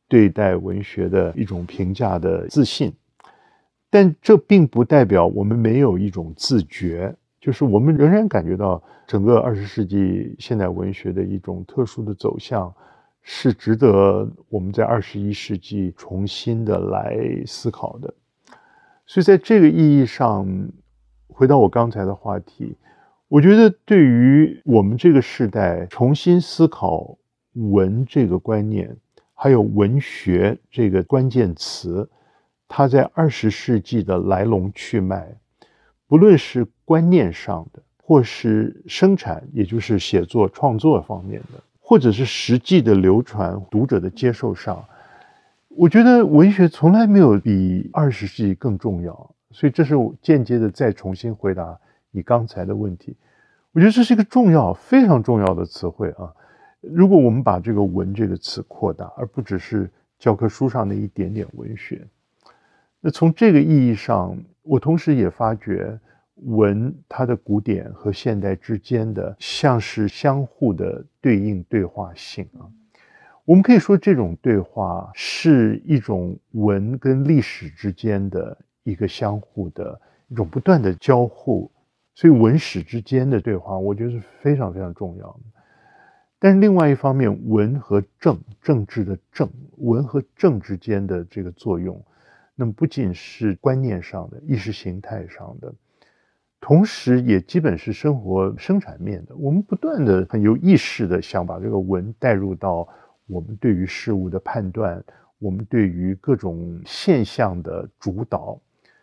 Speaker 3: 对待文学的一种评价的自信，但这并不代表我们没有一种自觉，就是我们仍然感觉到整个二十世纪现代文学的一种特殊的走向，是值得我们在二十一世纪重新的来思考的。所以在这个意义上。回到我刚才的话题，我觉得对于我们这个时代重新思考文这个观念，还有文学这个关键词，它在二十世纪的来龙去脉，不论是观念上的，或是生产，也就是写作创作方面的，或者是实际的流传、读者的接受上，我觉得文学从来没有比二十世纪更重要。所以这是我间接的再重新回答你刚才的问题，我觉得这是一个重要、非常重要的词汇啊。如果我们把这个“文”这个词扩大，而不只是教科书上的一点点文学，那从这个意义上，我同时也发觉文它的古典和现代之间的像是相互的对应对话性啊。我们可以说，这种对话是一种文跟历史之间的一个相互的一种不断的交互，所以文史之间的对话，我觉得是非常非常重要的。但是另外一方面，文和政，政治的政，文和政之间的这个作用，那么不仅是观念上的、意识形态上的，同时也基本是生活生产面的。我们不断的很有意识的想把这个文带入到我们对于事物的判断，我们对于各种现象的主导，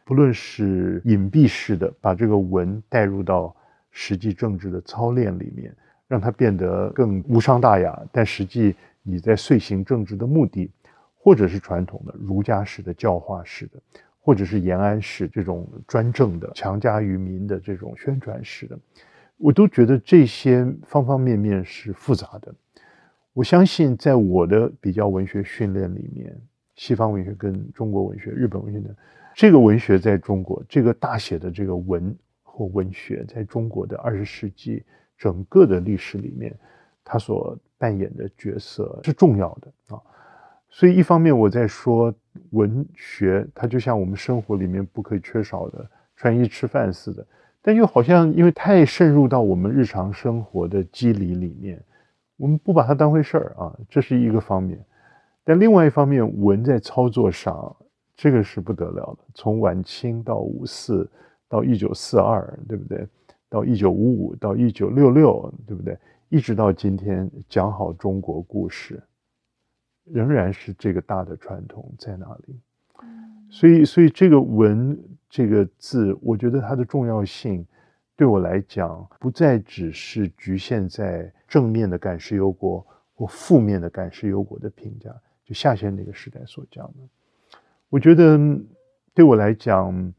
Speaker 3: 不论是隐蔽式的把这个文带入到实际政治的操练里面。让它变得更无伤大雅，但实际你在遂行政治的目的，或者是传统的儒家式的教化式的，或者是延安式这种专政的强加于民的这种宣传式的，我都觉得这些方方面面是复杂的。我相信在我的比较文学训练里面，西方文学跟中国文学、日本文学的这个文学在中国，这个大写的这个文或文学在中国的二十世纪。整个的历史里面，它所扮演的角色是重要的啊。所以一方面我在说文学，它就像我们生活里面不可以缺少的穿衣吃饭似的，但又好像因为太渗入到我们日常生活的机理里面，我们不把它当回事儿啊。这是一个方面。但另外一方面，文在操作上，这个是不得了的。从晚清到五四到一九四二，对不对？到一九五五到一九六六，对不对？一直到今天，讲好中国故事，仍然是这个大的传统在那里？所以，所以这个“文”这个字，我觉得它的重要性，对我来讲，不再只是局限在正面的感时忧国或负面的感时忧国的评价。就下线那个时代所讲的，我觉得对我来讲。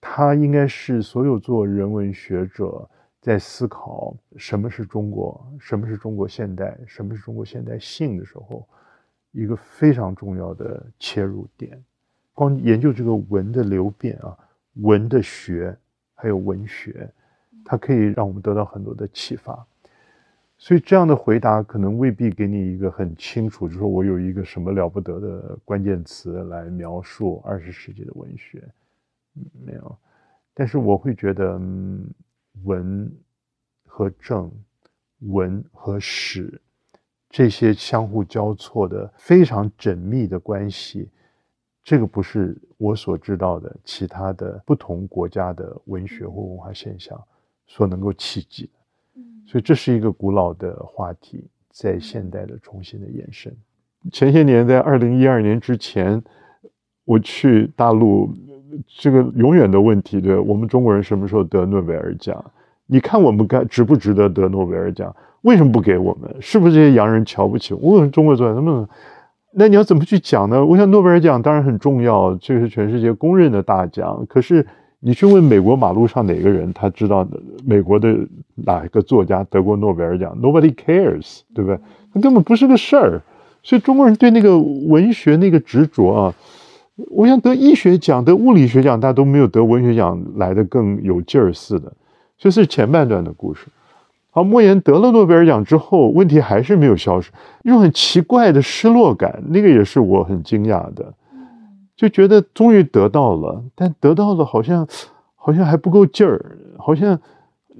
Speaker 3: 它应该是所有做人文学者在思考什么是中国，什么是中国现代，什么是中国现代性的时候，一个非常重要的切入点。光研究这个文的流变啊，文的学，还有文学，它可以让我们得到很多的启发。所以这样的回答可能未必给你一个很清楚，就说我有一个什么了不得的关键词来描述二十世纪的文学。没有，但是我会觉得嗯文和政、文和史这些相互交错的非常缜密的关系，这个不是我所知道的其他的不同国家的文学或文化现象所能够企及的。所以这是一个古老的话题，在现代的重新的延伸。前些年，在二零一二年之前，我去大陆。这个永远的问题，对我们中国人什么时候得诺贝尔奖？你看我们该值不值得得诺贝尔奖？为什么不给我们？是不是这些洋人瞧不起我们中国做那么？那你要怎么去讲呢？我想诺贝尔奖当然很重要，这是全世界公认的大奖。可是你去问美国马路上哪个人，他知道美国的哪一个作家得过诺贝尔奖？Nobody cares，对不对？那根本不是个事儿。所以中国人对那个文学那个执着啊。我想得医学奖、得物理学奖，大家都没有得文学奖来的更有劲儿似的。这是前半段的故事。好，莫言得了诺贝尔奖之后，问题还是没有消失，一种很奇怪的失落感，那个也是我很惊讶的，就觉得终于得到了，但得到了好像好像还不够劲儿，好像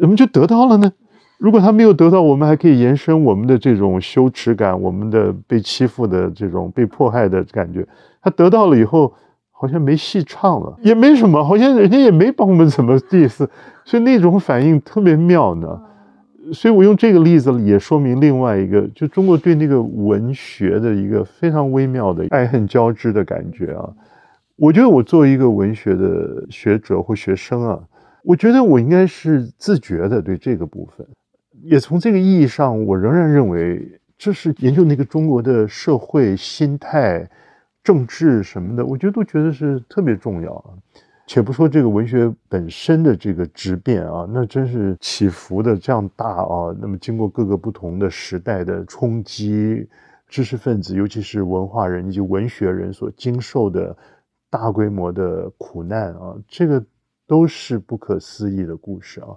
Speaker 3: 怎么就得到了呢？如果他没有得到，我们还可以延伸我们的这种羞耻感，我们的被欺负的这种被迫害的感觉。他得到了以后，好像没戏唱了，也没什么，好像人家也没帮我们怎么意思，所以那种反应特别妙呢。所以我用这个例子也说明另外一个，就中国对那个文学的一个非常微妙的爱恨交织的感觉啊。我觉得我作为一个文学的学者或学生啊，我觉得我应该是自觉的对这个部分。也从这个意义上，我仍然认为这是研究那个中国的社会心态、政治什么的，我觉得都觉得是特别重要啊。且不说这个文学本身的这个质变啊，那真是起伏的这样大啊。那么经过各个不同的时代的冲击，知识分子，尤其是文化人以及文学人所经受的大规模的苦难啊，这个都是不可思议的故事啊。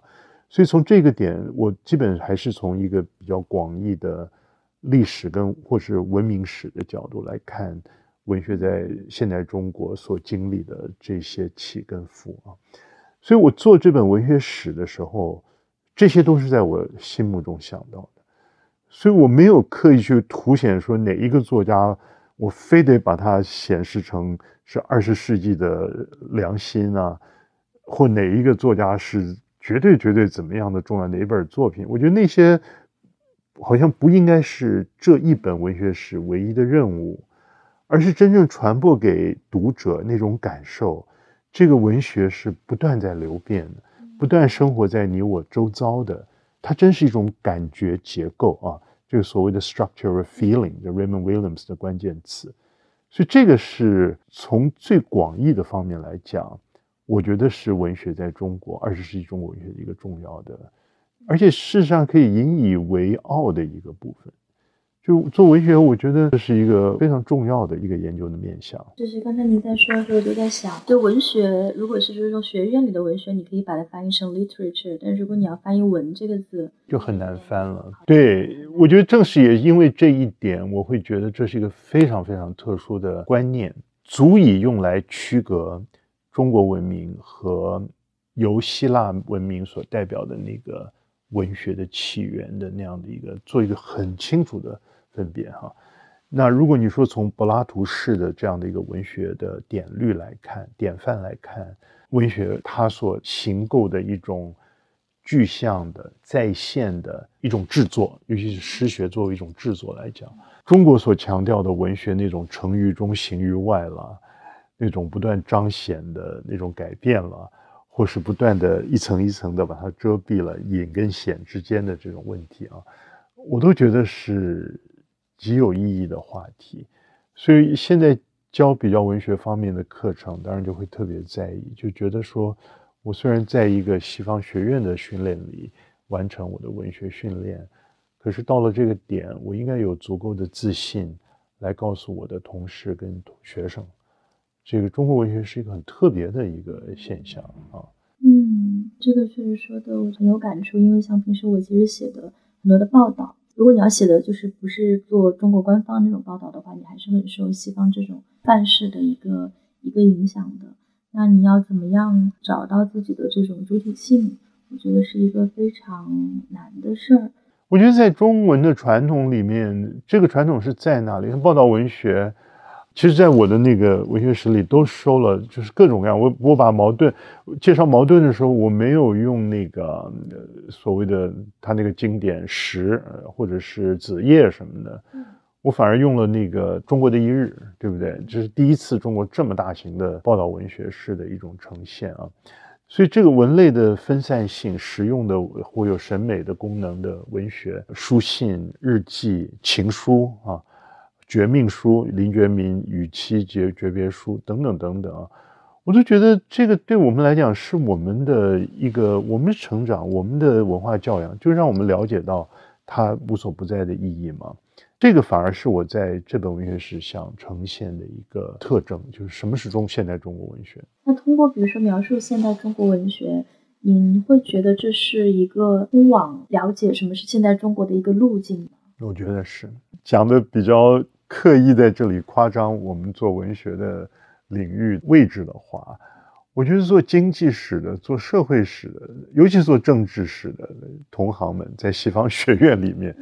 Speaker 3: 所以从这个点，我基本还是从一个比较广义的历史跟或是文明史的角度来看文学在现代中国所经历的这些起跟伏啊。所以我做这本文学史的时候，这些都是在我心目中想到的。所以我没有刻意去凸显说哪一个作家，我非得把它显示成是二十世纪的良心啊，或哪一个作家是。绝对绝对怎么样的重要哪一本作品？我觉得那些好像不应该是这一本文学史唯一的任务，而是真正传播给读者那种感受。这个文学是不断在流变的，不断生活在你我周遭的，它真是一种感觉结构啊！这个所谓的 structure of feeling，的 Raymond Williams 的关键词。所以这个是从最广义的方面来讲。我觉得是文学在中国二十世纪中国文学的一个重要的，而且事实上可以引以为傲的一个部分。就做文学，我觉得这是一个非常重要的一个研究的面向。
Speaker 2: 就是刚才您在说的时候，我就在想，就文学，如果是就是说学院里的文学，你可以把它翻译成 literature，但如果你要翻译“文”这个字，
Speaker 3: 就很难翻了。对，我觉得正是也因为这一点，我会觉得这是一个非常非常特殊的观念，足以用来区隔。中国文明和由希腊文明所代表的那个文学的起源的那样的一个做一个很清楚的分别哈。那如果你说从柏拉图式的这样的一个文学的典律来看、典范来看，文学它所形构的一种具象的再现的一种制作，尤其是诗学作为一种制作来讲，中国所强调的文学那种成于中、形于外了。那种不断彰显的那种改变了，或是不断的一层一层的把它遮蔽了隐跟显之间的这种问题啊，我都觉得是极有意义的话题。所以现在教比较文学方面的课程，当然就会特别在意，就觉得说我虽然在一个西方学院的训练里完成我的文学训练，可是到了这个点，我应该有足够的自信来告诉我的同事跟学生。这个中国文学是一个很特别的一个现象啊。
Speaker 2: 嗯，这个确实说的我很有感触，因为像平时我其实写的很多的报道，如果你要写的就是不是做中国官方那种报道的话，你还是很受西方这种范式的一个一个影响的。那你要怎么样找到自己的这种主体性？我觉得是一个非常难的事儿。
Speaker 3: 我觉得在中文的传统里面，这个传统是在哪里？报道文学。其实，在我的那个文学史里都收了，就是各种各样。我我把矛盾介绍矛盾的时候，我没有用那个所谓的他那个经典十或者是子夜什么的，我反而用了那个中国的一日，对不对？这是第一次中国这么大型的报道文学式的一种呈现啊。所以，这个文类的分散性、实用的或有审美的功能的文学，书信、日记、情书啊。绝命书、林觉民与妻诀诀别书等等等等啊，我都觉得这个对我们来讲是我们的一个我们成长、我们的文化教养，就让我们了解到它无所不在的意义嘛。这个反而是我在这本文学史想呈现的一个特征，就是什么是中现代中国文学。
Speaker 2: 那通过比如说描述现代中国文学，您会觉得这是一个通往了解什么是现代中国的一个路径吗？
Speaker 3: 我觉得是讲的比较。刻意在这里夸张我们做文学的领域位置的话，我觉得做经济史的、做社会史的，尤其做政治史的同行们，在西方学院里面，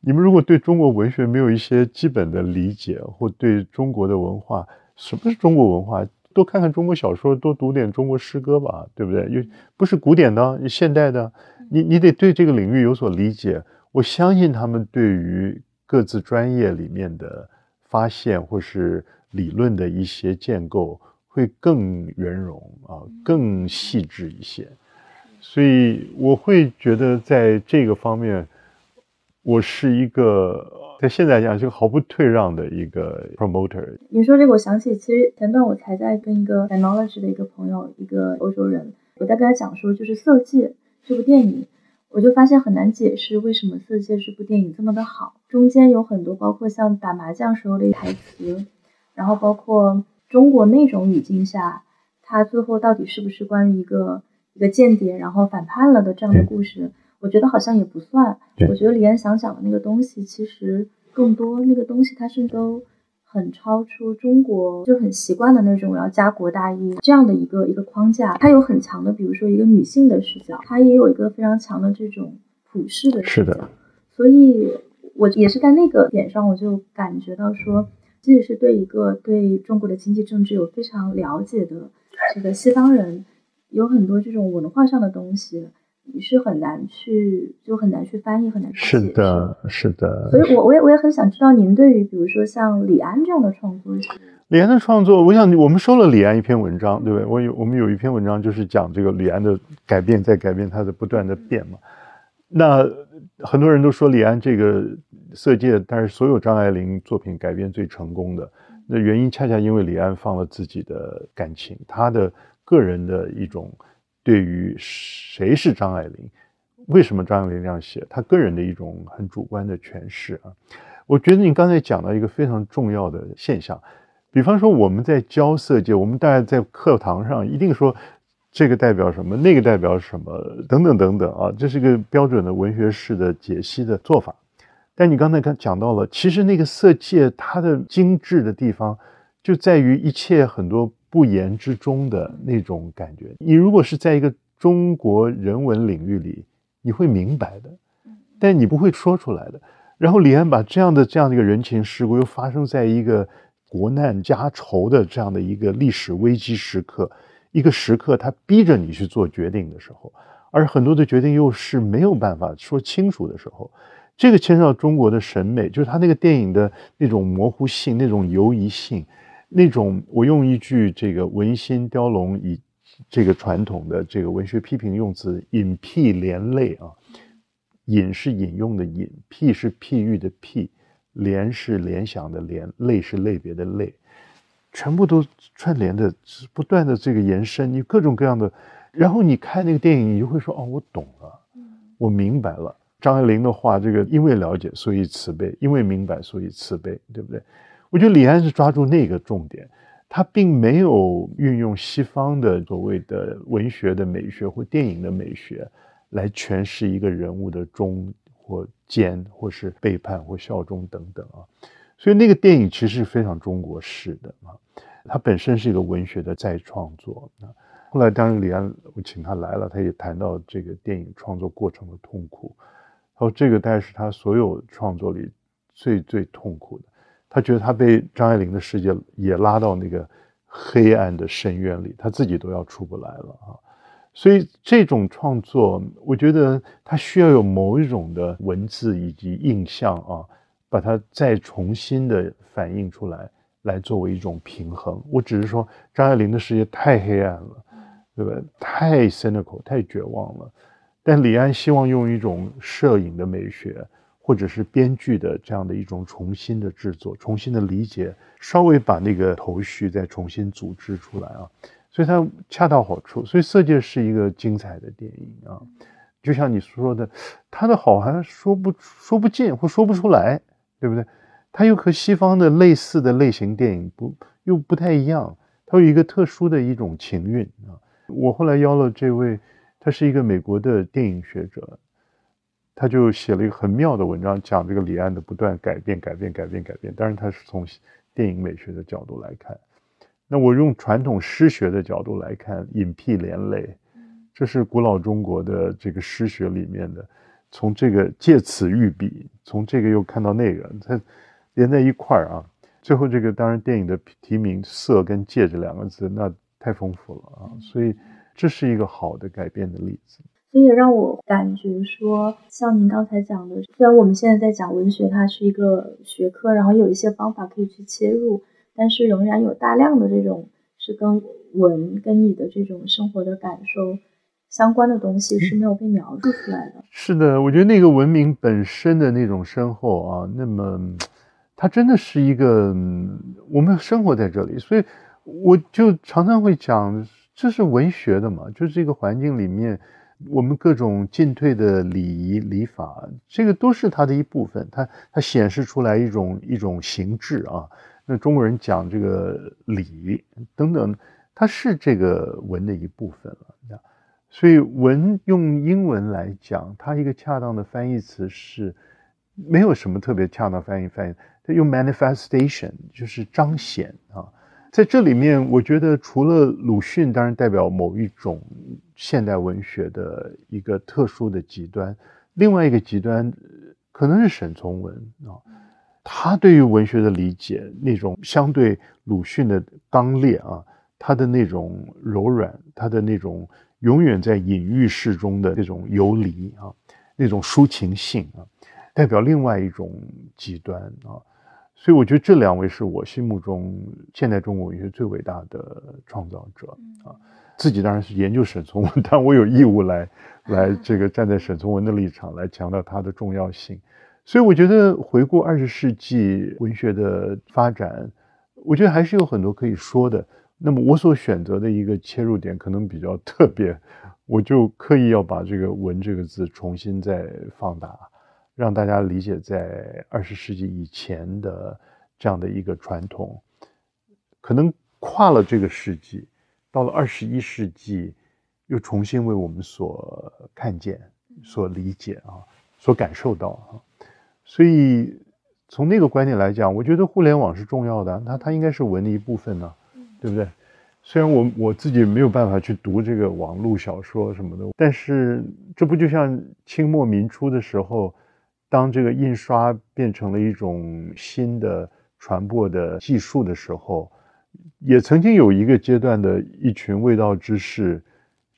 Speaker 3: 你们如果对中国文学没有一些基本的理解，或对中国的文化，什么是中国文化，多看看中国小说，多读点中国诗歌吧，对不对？又不是古典的，现代的，你你得对这个领域有所理解。我相信他们对于。各自专业里面的发现或是理论的一些建构会更圆融啊，更细致一些，所以我会觉得在这个方面，我是一个在现在讲就毫不退让的一个 promoter。
Speaker 2: 你说这个，我想起其实前段我才在跟一个 technology 的一个朋友，一个欧洲人，我在跟他讲说，就是《色戒》这部电影。我就发现很难解释为什么《色戒》这部电影这么的好，中间有很多包括像打麻将时候的台词，然后包括中国那种语境下，它最后到底是不是关于一个一个间谍然后反叛了的这样的故事？我觉得好像也不算。我觉得李安想讲的那个东西，其实更多那个东西，它是都很超出中国就很习惯的那种我要家国大义这样的一个一个框架。它有很强的，比如说一个女性的视角，它也有一个非常强的这种普世的视角。所以，我也是在那个点上，我就感觉到说，即使是对一个对中国的经济政治有非常了解的这个西方人，有很多这种文化上的东西。你是很难去，就很难去翻译，很难去
Speaker 3: 是的，是的。
Speaker 2: 所以，我我也我也很想知道，您对于比如说像李安这样的创作，
Speaker 3: 李安的创作，我想我们收了李安一篇文章，对不对？我有我们有一篇文章就是讲这个李安的改变，在改变，他的不断的变嘛。那很多人都说李安这个《色戒》，但是所有张爱玲作品改编最成功的那原因，恰恰因为李安放了自己的感情，他的个人的一种。对于谁是张爱玲，为什么张爱玲这样写，他个人的一种很主观的诠释啊。我觉得你刚才讲到一个非常重要的现象，比方说我们在教色戒，我们大家在课堂上一定说这个代表什么，那个代表什么，等等等等啊，这是一个标准的文学式的解析的做法。但你刚才刚讲到了，其实那个色戒它的精致的地方，就在于一切很多。不言之中的那种感觉，你如果是在一个中国人文领域里，你会明白的，但你不会说出来的。然后李安把这样的这样的一个人情世故，又发生在一个国难家仇的这样的一个历史危机时刻，一个时刻，他逼着你去做决定的时候，而很多的决定又是没有办法说清楚的时候，这个牵涉到中国的审美，就是他那个电影的那种模糊性，那种游移性。那种，我用一句这个文心雕龙以这个传统的这个文学批评用词，引辟连类啊，引是引用的引，辟是譬喻的譬，联是联想的联，类是类别的类，全部都串联的，不断的这个延伸，你各种各样的，然后你看那个电影，你就会说，哦，我懂了，我明白了。张爱玲的话，这个因为了解，所以慈悲；因为明白，所以慈悲，对不对？我觉得李安是抓住那个重点，他并没有运用西方的所谓的文学的美学或电影的美学来诠释一个人物的忠或奸，或是背叛或效忠等等啊。所以那个电影其实是非常中国式的啊，它本身是一个文学的再创作啊。后来当然李安我请他来了，他也谈到这个电影创作过程的痛苦，他说这个大概是他所有创作里最最痛苦的。他觉得他被张爱玲的世界也拉到那个黑暗的深渊里，他自己都要出不来了啊！所以这种创作，我觉得他需要有某一种的文字以及印象啊，把它再重新的反映出来，来作为一种平衡。我只是说，张爱玲的世界太黑暗了，对吧？太 cynical，太绝望了。但李安希望用一种摄影的美学。或者是编剧的这样的一种重新的制作、重新的理解，稍微把那个头绪再重新组织出来啊，所以它恰到好处。所以《色戒》是一个精彩的电影啊，就像你说的，它的好好像说不说不尽或说不出来，对不对？它又和西方的类似的类型电影不又不太一样，它有一个特殊的一种情韵啊。我后来邀了这位，他是一个美国的电影学者。他就写了一个很妙的文章，讲这个李安的不断改变、改变、改变、改变。当然，他是从电影美学的角度来看。那我用传统诗学的角度来看，隐辟连累，这是古老中国的这个诗学里面的。从这个借此喻笔，从这个又看到那个，它连在一块儿啊。最后这个当然电影的题名“色”跟“戒”这两个字，那太丰富了啊。所以这是一个好的改变的例子。
Speaker 2: 所以让我感觉说，像您刚才讲的，虽然我们现在在讲文学，它是一个学科，然后有一些方法可以去切入，但是仍然有大量的这种是跟文、跟你的这种生活的感受相关的东西是没有被描述出来的。
Speaker 3: 是的，我觉得那个文明本身的那种深厚啊，那么它真的是一个我们生活在这里，所以我就常常会讲，这是文学的嘛，就是这个环境里面。我们各种进退的礼仪礼法，这个都是它的一部分。它它显示出来一种一种形制啊。那中国人讲这个礼等等，它是这个文的一部分了。所以文用英文来讲，它一个恰当的翻译词是没有什么特别恰当翻译翻译，它用 manifestation 就是彰显啊。在这里面，我觉得除了鲁迅，当然代表某一种现代文学的一个特殊的极端，另外一个极端可能是沈从文啊，他对于文学的理解，那种相对鲁迅的刚烈啊，他的那种柔软，他的那种永远在隐喻式中的那种游离啊，那种抒情性啊，代表另外一种极端啊。所以我觉得这两位是我心目中现代中国文学最伟大的创造者啊！自己当然是研究沈从文，但我有义务来 来这个站在沈从文的立场来强调他的重要性。所以我觉得回顾二十世纪文学的发展，我觉得还是有很多可以说的。那么我所选择的一个切入点可能比较特别，我就刻意要把这个“文”这个字重新再放大。让大家理解，在二十世纪以前的这样的一个传统，可能跨了这个世纪，到了二十一世纪，又重新为我们所看见、所理解啊、所感受到啊。所以从那个观点来讲，我觉得互联网是重要的，那它应该是文的一部分呢，对不对？虽然我我自己没有办法去读这个网络小说什么的，但是这不就像清末民初的时候？当这个印刷变成了一种新的传播的技术的时候，也曾经有一个阶段的一群未道之士，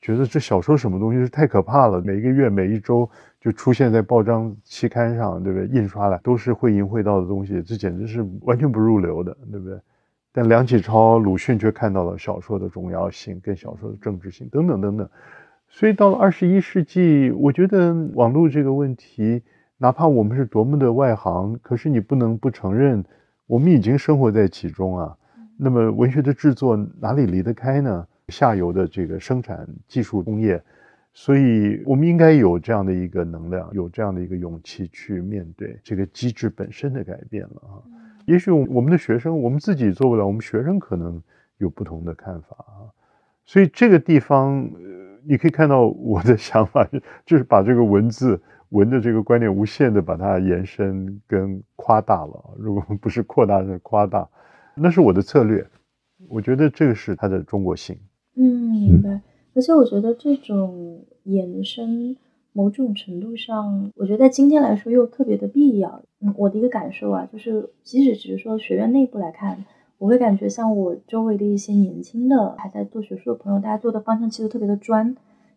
Speaker 3: 觉得这小说什么东西是太可怕了，每一个月、每一周就出现在报章期刊上，对不对？印刷了都是会淫会道的东西，这简直是完全不入流的，对不对？但梁启超、鲁迅却看到了小说的重要性，跟小说的政治性等等等等。所以到了二十一世纪，我觉得网络这个问题。哪怕我们是多么的外行，可是你不能不承认，我们已经生活在其中啊。那么文学的制作哪里离得开呢？下游的这个生产技术工业，所以我们应该有这样的一个能量，有这样的一个勇气去面对这个机制本身的改变了啊。也许我们的学生，我们自己做不了，我们学生可能有不同的看法啊。所以这个地方，你可以看到我的想法，就是把这个文字。文的这个观念无限的把它延伸跟夸大了，如果不是扩大是夸大，那是我的策略。我觉得这个是它的中国性。
Speaker 2: 嗯，明白。而且我觉得这种延伸，某种程度上，我觉得在今天来说又特别的必要。嗯，我的一个感受啊，就是即使只是说学院内部来看，我会感觉像我周围的一些年轻的还在做学术的朋友，大家做的方向其实特别的专。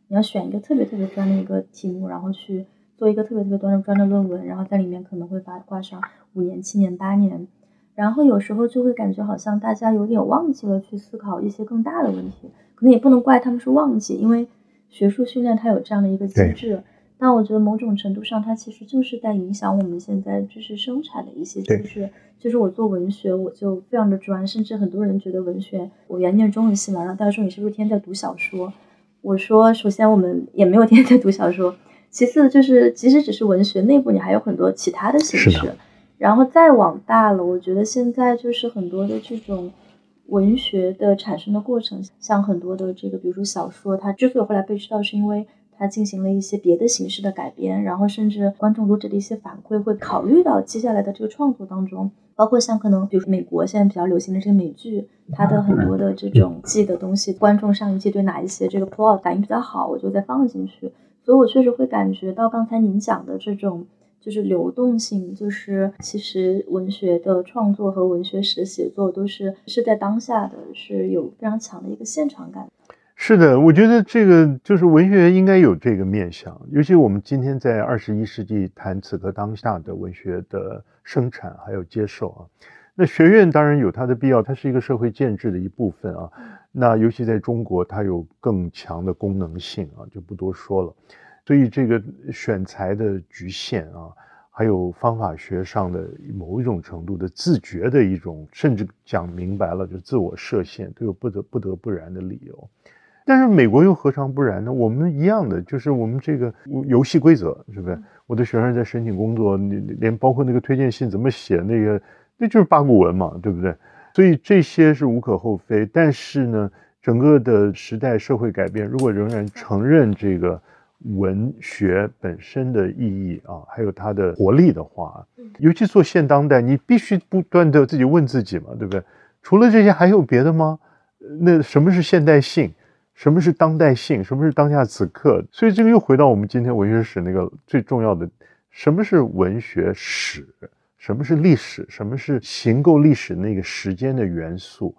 Speaker 2: 你要选一个特别特别专的一个题目，然后去。做一个特别特别端专的论文，然后在里面可能会发挂上五年、七年、八年，然后有时候就会感觉好像大家有点忘记了去思考一些更大的问题，可能也不能怪他们是忘记，因为学术训练它有这样的一个机制。但我觉得某种程度上，它其实就是在影响我们现在知识生产的一些机制。就是我做文学，我就非常的专，甚至很多人觉得文学，我原念中文系嘛，然后大家说你是不是天天在读小说？我说，首先我们也没有天天在读小说。其次就是，即使只是文学内部，你还有很多其他的形式。然后再往大了，我觉得现在就是很多的这种文学的产生的过程，像很多的这个，比如说小说，它之所以后来被知道，是因为它进行了一些别的形式的改编，然后甚至观众读者的一些反馈会考虑到接下来的这个创作当中，包括像可能比如说美国现在比较流行的这个美剧，它的很多的这种记的东西，观众上一季对哪一些这个 plot 反应比较好，我就再放进去。所以，我确实会感觉到刚才您讲的这种就是流动性，就是其实文学的创作和文学史写作都是是在当下的，是有非常强的一个现场感。
Speaker 3: 是的，我觉得这个就是文学应该有这个面向，尤其我们今天在二十一世纪谈此刻当下的文学的生产还有接受啊。那学院当然有它的必要，它是一个社会建制的一部分啊。那尤其在中国，它有更强的功能性啊，就不多说了。所以这个选材的局限啊，还有方法学上的某一种程度的自觉的一种，甚至讲明白了就自我设限，都有不得不得不然的理由。但是美国又何尝不然呢？我们一样的，就是我们这个游戏规则，是不是？我的学生在申请工作，你连包括那个推荐信怎么写，那个。那就是八股文嘛，对不对？所以这些是无可厚非。但是呢，整个的时代社会改变，如果仍然承认这个文学本身的意义啊，还有它的活力的话，尤其做现当代，你必须不断的自己问自己嘛，对不对？除了这些还有别的吗？那什么是现代性？什么是当代性？什么是当下此刻？所以这个又回到我们今天文学史那个最重要的：什么是文学史？什么是历史？什么是形构历史那个时间的元素？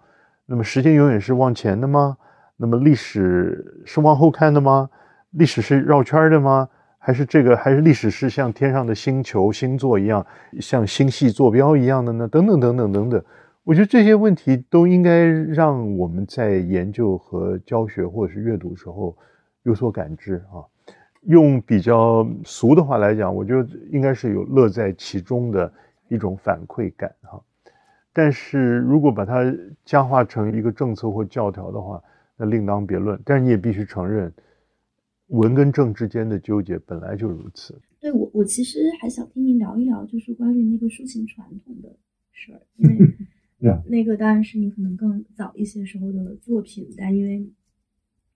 Speaker 3: 那么时间永远是往前的吗？那么历史是往后看的吗？历史是绕圈的吗？还是这个？还是历史是像天上的星球、星座一样，像星系坐标一样的呢？等等等等等等。我觉得这些问题都应该让我们在研究和教学或者是阅读时候有所感知啊。用比较俗的话来讲，我觉得应该是有乐在其中的一种反馈感哈。但是如果把它僵化成一个政策或教条的话，那另当别论。但是你也必须承认，文跟政之间的纠结本来就如此。
Speaker 2: 对我，我其实还想听您聊一聊，就是关于那个抒情传统的事儿，因为。那个当然是你可能更早一些时候的作品，但因为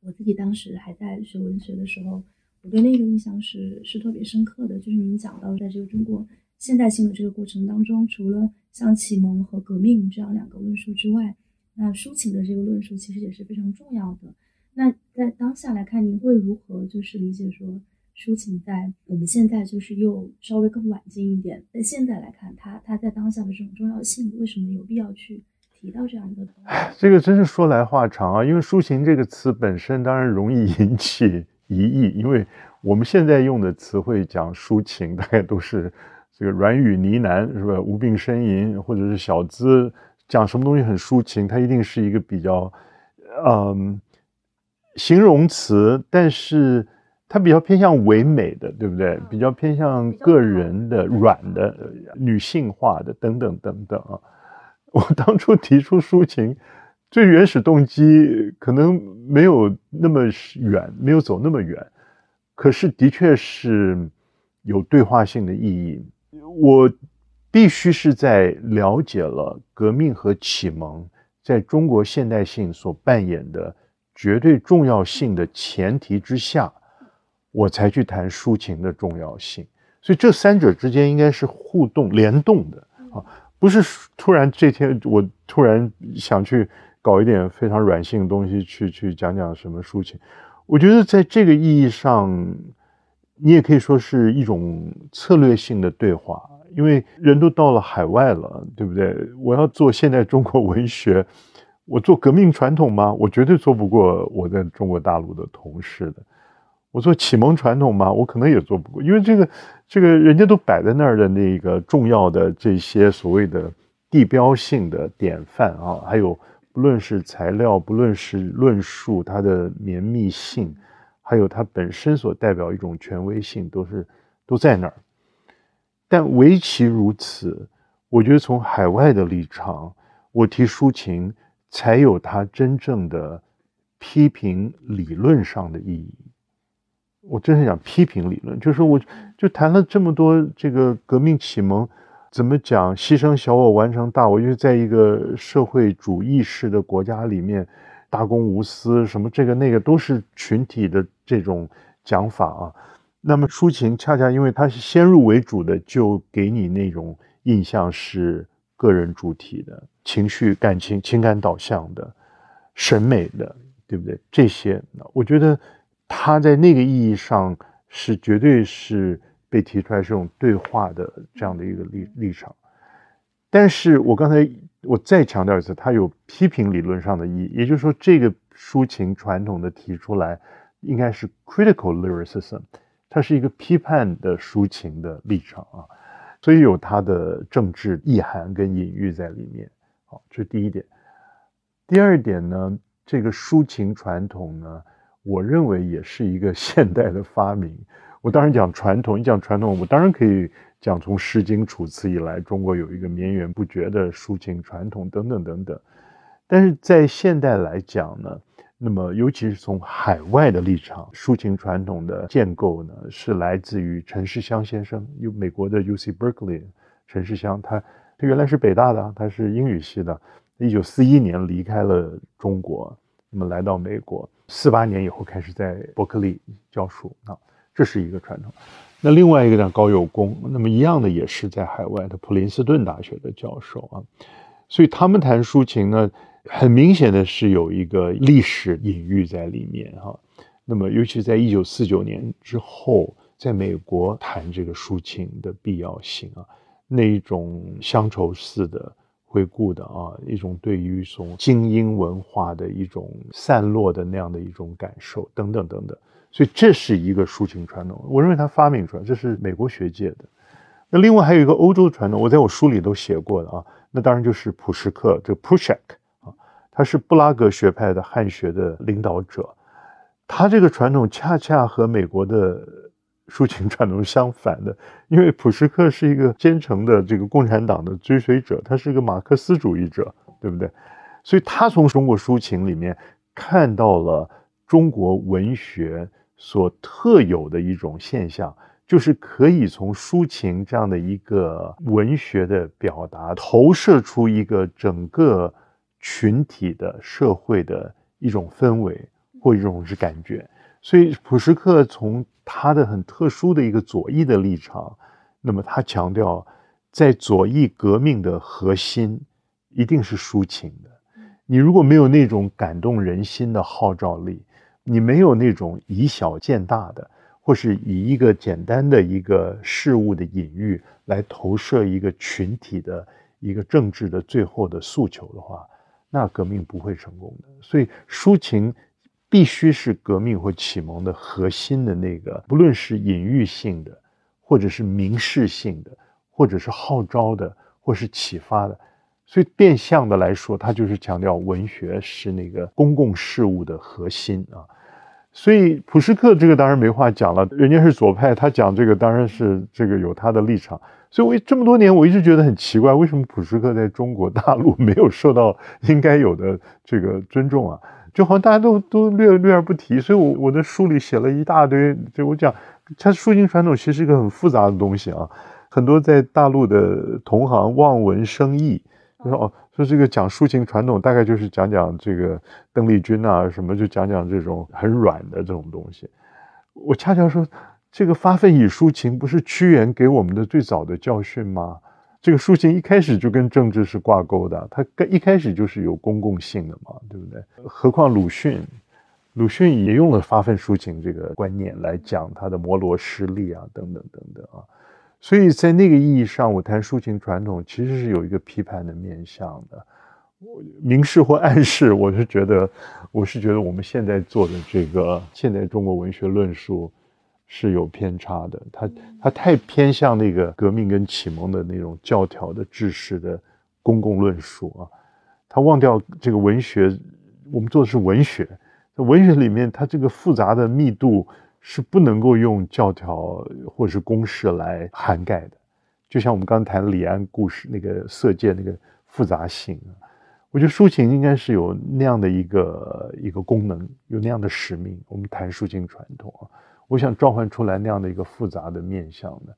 Speaker 2: 我自己当时还在学文学的时候，我对那个印象是是特别深刻的。就是您讲到，在这个中国现代性的这个过程当中，除了像启蒙和革命这样两个论述之外，那抒情的这个论述其实也是非常重要的。那在当下来看，您会如何就是理解说？抒情在我们现在就是又稍微更晚近一点，在现在来看，它它在当下的这种重要性，为什么有必要去提到这样一个？
Speaker 3: 这个真是说来话长啊！因为抒情这个词本身当然容易 引起疑义，因为我们现在用的词汇讲抒情，大概都是这个软语呢喃，是吧？无病呻吟，或者是小资讲什么东西很抒情，它一定是一个比较嗯形容词，但是。它比较偏向唯美的，对不对？比较偏向个人的、软的、女性化的等等等等啊。我当初提出抒情，最原始动机可能没有那么远，没有走那么远，可是的确是有对话性的意义。我必须是在了解了革命和启蒙在中国现代性所扮演的绝对重要性的前提之下。我才去谈抒情的重要性，所以这三者之间应该是互动联动的啊，不是突然这天我突然想去搞一点非常软性的东西去去讲讲什么抒情。我觉得在这个意义上，你也可以说是一种策略性的对话，因为人都到了海外了，对不对？我要做现代中国文学，我做革命传统吗？我绝对做不过我在中国大陆的同事的。我做启蒙传统吗，我可能也做不过，因为这个，这个人家都摆在那儿的那个重要的这些所谓的地标性的典范啊，还有不论是材料，不论是论述，它的绵密性，还有它本身所代表一种权威性，都是都在那儿。但唯其如此，我觉得从海外的立场，我提抒情，才有它真正的批评理论上的意义。我真是想批评理论，就是我就谈了这么多这个革命启蒙，怎么讲牺牲小我完成大我，就是在一个社会主义式的国家里面，大公无私，什么这个那个都是群体的这种讲法啊。那么抒情恰恰因为它是先入为主的，就给你那种印象是个人主体的情绪、感情、情感导向的、审美的，对不对？这些我觉得。他在那个意义上是绝对是被提出来这种对话的这样的一个立立场，但是我刚才我再强调一次，它有批评理论上的意义，也就是说，这个抒情传统的提出来应该是 critical lyricism，它是一个批判的抒情的立场啊，所以有它的政治意涵跟隐喻在里面。好，这是第一点。第二点呢，这个抒情传统呢。我认为也是一个 现代的发明。我当然讲传统，你讲传统，我当然可以讲从《诗经》《楚辞》以来，中国有一个绵延不绝的抒情传统等等等等。但是在现代来讲呢，那么尤其是从海外的立场，抒情传统的建构呢，是来自于陈世香先生，有美国的 U C Berkeley 陈世香，他他原来是北大的，他是英语系的，一九四一年离开了中国，那么来到美国，四八年以后开始在伯克利教书啊，这是一个传统。那另外一个呢，高有功，那么一样的也是在海外的普林斯顿大学的教授啊，所以他们谈抒情呢，很明显的是有一个历史隐喻在里面哈。那么尤其在一九四九年之后，在美国谈这个抒情的必要性啊，那一种乡愁似的回顾的啊，一种对于一种精英文化的一种散落的那样的一种感受等等等等。所以这是一个抒情传统，我认为他发明出来，这是美国学界的。那另外还有一个欧洲传统，我在我书里都写过的啊，那当然就是普什克，这个 Pushak 啊，他是布拉格学派的汉学的领导者，他这个传统恰恰和美国的抒情传统相反的，因为普什克是一个虔诚的这个共产党的追随者，他是一个马克思主义者，对不对？所以他从中国抒情里面看到了中国文学。所特有的一种现象，就是可以从抒情这样的一个文学的表达，投射出一个整个群体的社会的一种氛围或一种是感觉。所以普什克从他的很特殊的一个左翼的立场，那么他强调，在左翼革命的核心一定是抒情的。你如果没有那种感动人心的号召力，你没有那种以小见大的，或是以一个简单的一个事物的隐喻来投射一个群体的一个政治的最后的诉求的话，那革命不会成功的。所以抒情必须是革命或启蒙的核心的那个，不论是隐喻性的，或者是明示性的，或者是号召的，或是启发的。所以变相的来说，他就是强调文学是那个公共事务的核心啊。所以普什克这个当然没话讲了，人家是左派，他讲这个当然是这个有他的立场。所以我这么多年我一直觉得很奇怪，为什么普什克在中国大陆没有受到应该有的这个尊重啊？就好像大家都都略略而不提。所以我我的书里写了一大堆，就我讲，他抒情传统其实是一个很复杂的东西啊，很多在大陆的同行望文生义。说哦，说这个讲抒情传统，大概就是讲讲这个邓丽君啊，什么就讲讲这种很软的这种东西。我恰恰说，这个发奋以抒情，不是屈原给我们的最早的教训吗？这个抒情一开始就跟政治是挂钩的，它跟一开始就是有公共性的嘛，对不对？何况鲁迅，鲁迅也用了发奋抒情这个观念来讲他的摩罗诗力啊，等等等等啊。所以在那个意义上，我谈抒情传统其实是有一个批判的面向的，明示或暗示，我是觉得，我是觉得我们现在做的这个现代中国文学论述是有偏差的，它它太偏向那个革命跟启蒙的那种教条的知识的公共论述啊，他忘掉这个文学，我们做的是文学，在文学里面它这个复杂的密度。是不能够用教条或者是公式来涵盖的，就像我们刚谈李安故事那个色戒那个复杂性，我觉得抒情应该是有那样的一个一个功能，有那样的使命。我们谈抒情传统啊，我想召唤出来那样的一个复杂的面向的。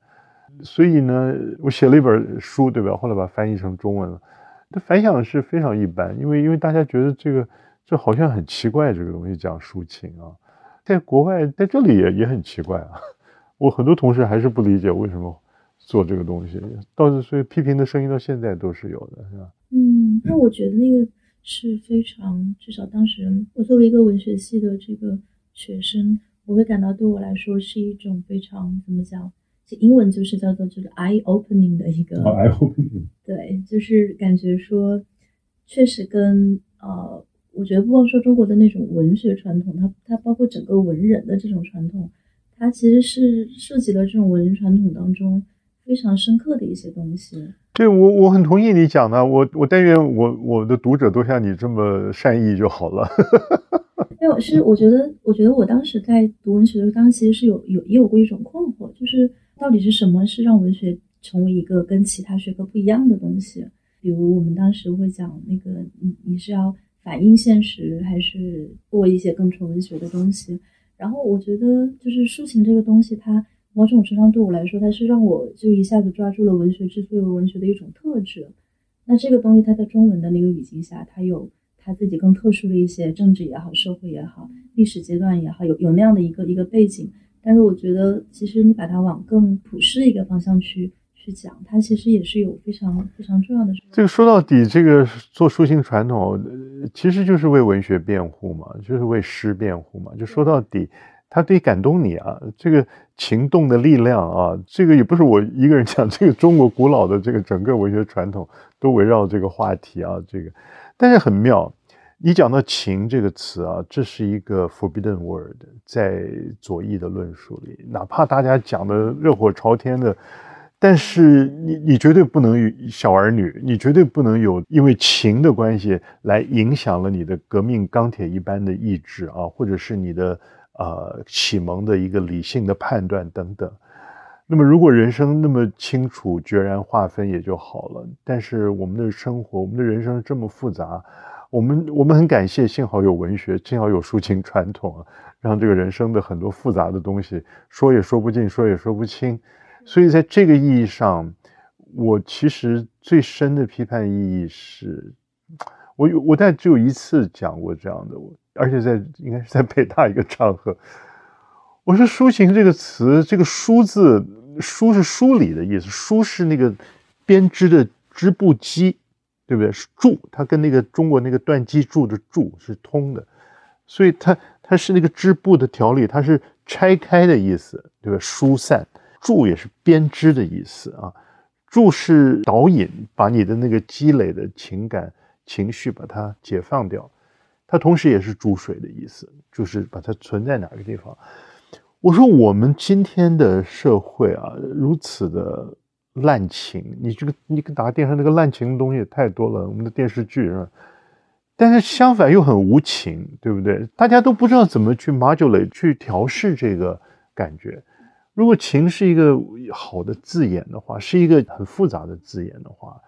Speaker 3: 所以呢，我写了一本书，对吧？后来把它翻译成中文了，它反响是非常一般，因为因为大家觉得这个这好像很奇怪，这个东西讲抒情啊。在国外，在这里也也很奇怪啊！我很多同事还是不理解为什么做这个东西，倒是所以批评的声音到现在都是有的，是吧？
Speaker 2: 嗯，那我觉得那个是非常，至少当时我作为一个文学系的这个学生，我会感到对我来说是一种非常怎么讲？这英文就是叫做就是 eye opening 的一个
Speaker 3: eye opening，
Speaker 2: 对，就是感觉说确实跟呃。我觉得不光说中国的那种文学传统，它它包括整个文人的这种传统，它其实是涉及了这种文人传统当中非常深刻的一些东西。
Speaker 3: 对我我很同意你讲的，我我但愿我我的读者都像你这么善意就好了。
Speaker 2: 没有，是我觉得我觉得我当时在读文学的时候，当时其实是有有也有过一种困惑，就是到底是什么是让文学成为一个跟其他学科不一样的东西？比如我们当时会讲那个你你是要。反映现实，还是做一些更纯文学的东西。然后我觉得，就是抒情这个东西，它某种程度上对我来说，它是让我就一下子抓住了文学之所以文学的一种特质。那这个东西，它在中文的那个语境下，它有它自己更特殊的一些政治也好、社会也好、历史阶段也好，有有那样的一个一个背景。但是我觉得，其实你把它往更普世一个方向去去讲，它其实也是有非常非常重要的。
Speaker 3: 这个说到底，这个做抒情传统，其实就是为文学辩护嘛，就是为诗辩护嘛。就说到底，它得感动你啊，这个情动的力量啊，这个也不是我一个人讲，这个中国古老的这个整个文学传统都围绕这个话题啊，这个，但是很妙。你讲到“情”这个词啊，这是一个 forbidden word，在左翼的论述里，哪怕大家讲的热火朝天的，但是你你绝对不能与小儿女，你绝对不能有因为情的关系来影响了你的革命钢铁一般的意志啊，或者是你的呃启蒙的一个理性的判断等等。那么，如果人生那么清楚、决然划分也就好了。但是我们的生活，我们的人生这么复杂。我们我们很感谢，幸好有文学，幸好有抒情传统，让这个人生的很多复杂的东西说也说不尽，说也说不清。所以在这个意义上，我其实最深的批判意义是，我有我在只有一次讲过这样的，而且在应该是在北大一个场合，我说抒情这个词，这个书字，书是梳理的意思，书是那个编织的织布机。对不对？是柱，它跟那个中国那个断机柱的柱是通的，所以它它是那个织布的条理，它是拆开的意思，对吧？疏散，注也是编织的意思啊。注是导引，把你的那个积累的情感情绪把它解放掉，它同时也是注水的意思，就是把它存在哪个地方。我说我们今天的社会啊，如此的。滥情，你这个你打电视那个滥情的东西也太多了，我们的电视剧是但是相反又很无情，对不对？大家都不知道怎么去 modulate 去调试这个感觉。如果情是一个好的字眼的话，是一个很复杂的字眼的话，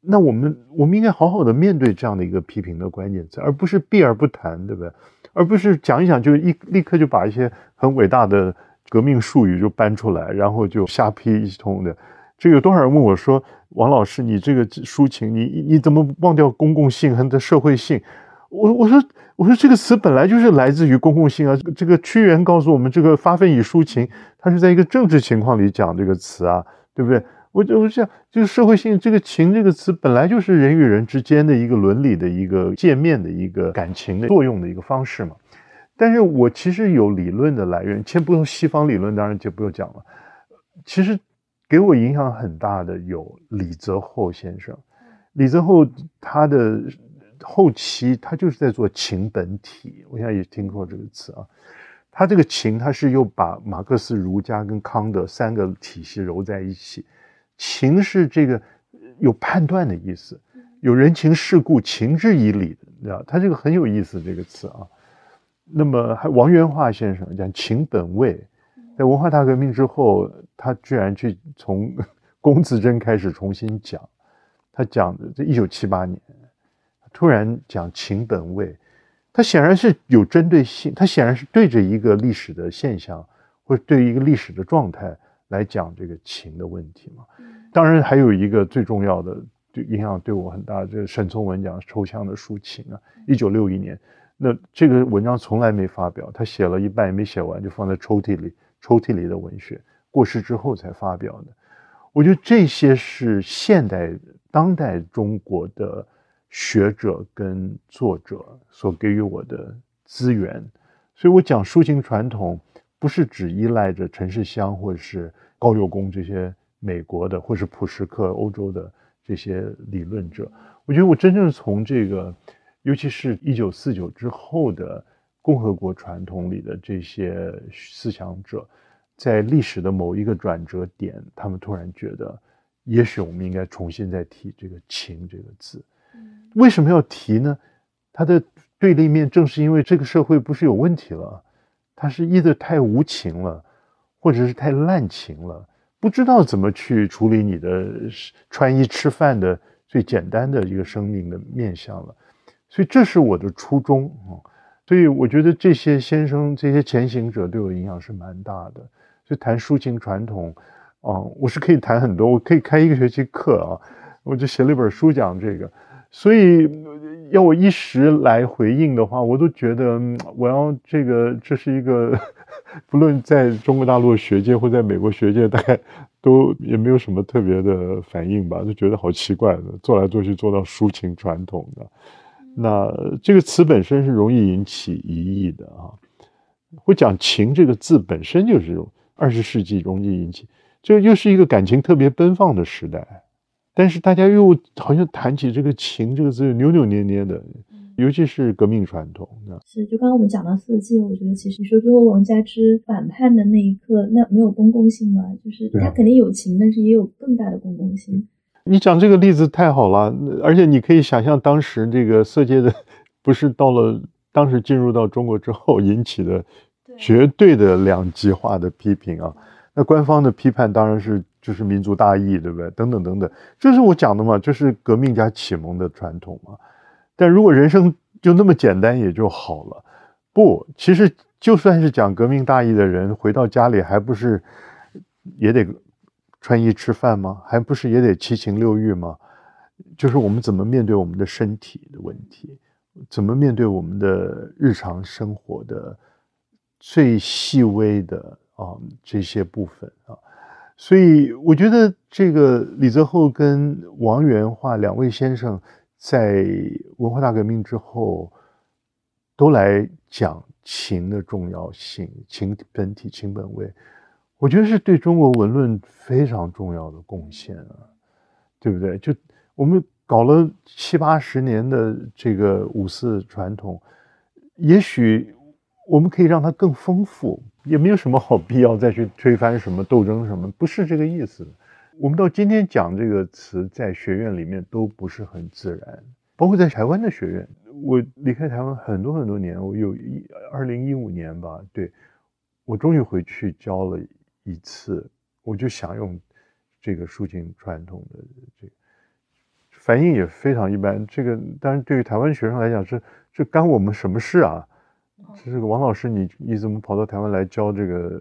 Speaker 3: 那我们我们应该好好的面对这样的一个批评的关键词，而不是避而不谈，对不对？而不是讲一讲就一立刻就把一些很伟大的革命术语就搬出来，然后就瞎批一通的。这有多少人问我说：“王老师，你这个抒情，你你怎么忘掉公共性和的社会性？”我我说我说这个词本来就是来自于公共性啊。这个屈原告诉我们，这个发奋以抒情，他是在一个政治情况里讲这个词啊，对不对？我就我想，就是社会性，这个情这个词本来就是人与人之间的一个伦理的一个界面的一个感情的作用的一个方式嘛。但是我其实有理论的来源，先不用西方理论，当然就不用讲了。其实。给我影响很大的有李泽厚先生，李泽厚他的后期他就是在做情本体，我现在也听过这个词啊。他这个情，他是又把马克思、儒家跟康德三个体系揉在一起。情是这个有判断的意思，有人情世故、情之以理的，你知道？他这个很有意思这个词啊。那么还王元化先生讲情本位。在文化大革命之后，他居然去从龚自珍开始重新讲，他讲的这一九七八年，突然讲情本位，他显然是有针对性，他显然是对着一个历史的现象或者对一个历史的状态来讲这个情的问题嘛。当然还有一个最重要的，对影响对我很大，就是沈从文讲抽象的抒情啊，一九六一年，那这个文章从来没发表，他写了一半也没写完，就放在抽屉里。抽屉里的文学，过世之后才发表的。我觉得这些是现代、当代中国的学者跟作者所给予我的资源。所以我讲抒情传统，不是只依赖着陈世香或者是高佑宫这些美国的，或是普什克欧洲的这些理论者。我觉得我真正从这个，尤其是一九四九之后的。共和国传统里的这些思想者，在历史的某一个转折点，他们突然觉得，也许我们应该重新再提这个“情”这个字。为什么要提呢？它的对立面正是因为这个社会不是有问题了，它是一的太无情了，或者是太滥情了，不知道怎么去处理你的穿衣吃饭的最简单的一个生命的面相了。所以这是我的初衷啊。所以我觉得这些先生、这些前行者对我影响是蛮大的。就谈抒情传统，啊，我是可以谈很多，我可以开一个学期课啊，我就写了一本书讲这个，所以要我一时来回应的话，我都觉得我要这个，这是一个，不论在中国大陆学界或在美国学界，大概都也没有什么特别的反应吧，就觉得好奇怪的，做来做去做到抒情传统的，那这个词本身是容易引起疑义的啊。会讲情这个字本身就是二十世纪容易引起，这又是一个感情特别奔放的时代，但是大家又好像谈起这个情这个字扭扭捏捏的，尤其是革命传统。
Speaker 2: 是，就刚刚我们讲到色戒，我觉得其实你说最后王家之反叛的那一刻，那没有公共性吗？就是他肯定有情，但是也有更大的公共性。
Speaker 3: 你讲这个例子太好了，而且你可以想象当时这个色戒的，不是到了。当时进入到中国之后引起的绝对的两极化的批评啊，那官方的批判当然是就是民族大义，对不对？等等等等，这是我讲的嘛，就是革命加启蒙的传统嘛。但如果人生就那么简单也就好了，不，其实就算是讲革命大义的人，回到家里还不是也得穿衣吃饭吗？还不是也得七情六欲吗？就是我们怎么面对我们的身体的问题。怎么面对我们的日常生活的最细微的啊这些部分啊？所以我觉得这个李泽厚跟王元化两位先生在文化大革命之后都来讲情的重要性，情本体，情本位，我觉得是对中国文论非常重要的贡献啊，对不对？就我们。搞了七八十年的这个五四传统，也许我们可以让它更丰富，也没有什么好必要再去推翻什么斗争什么，不是这个意思。我们到今天讲这个词，在学院里面都不是很自然，包括在台湾的学院。我离开台湾很多很多年，我有一二零一五年吧，对我终于回去教了一次，我就想用这个抒情传统的这个。反应也非常一般。这个当然对于台湾学生来讲，这这干我们什么事啊？这个王老师，你你怎么跑到台湾来教这个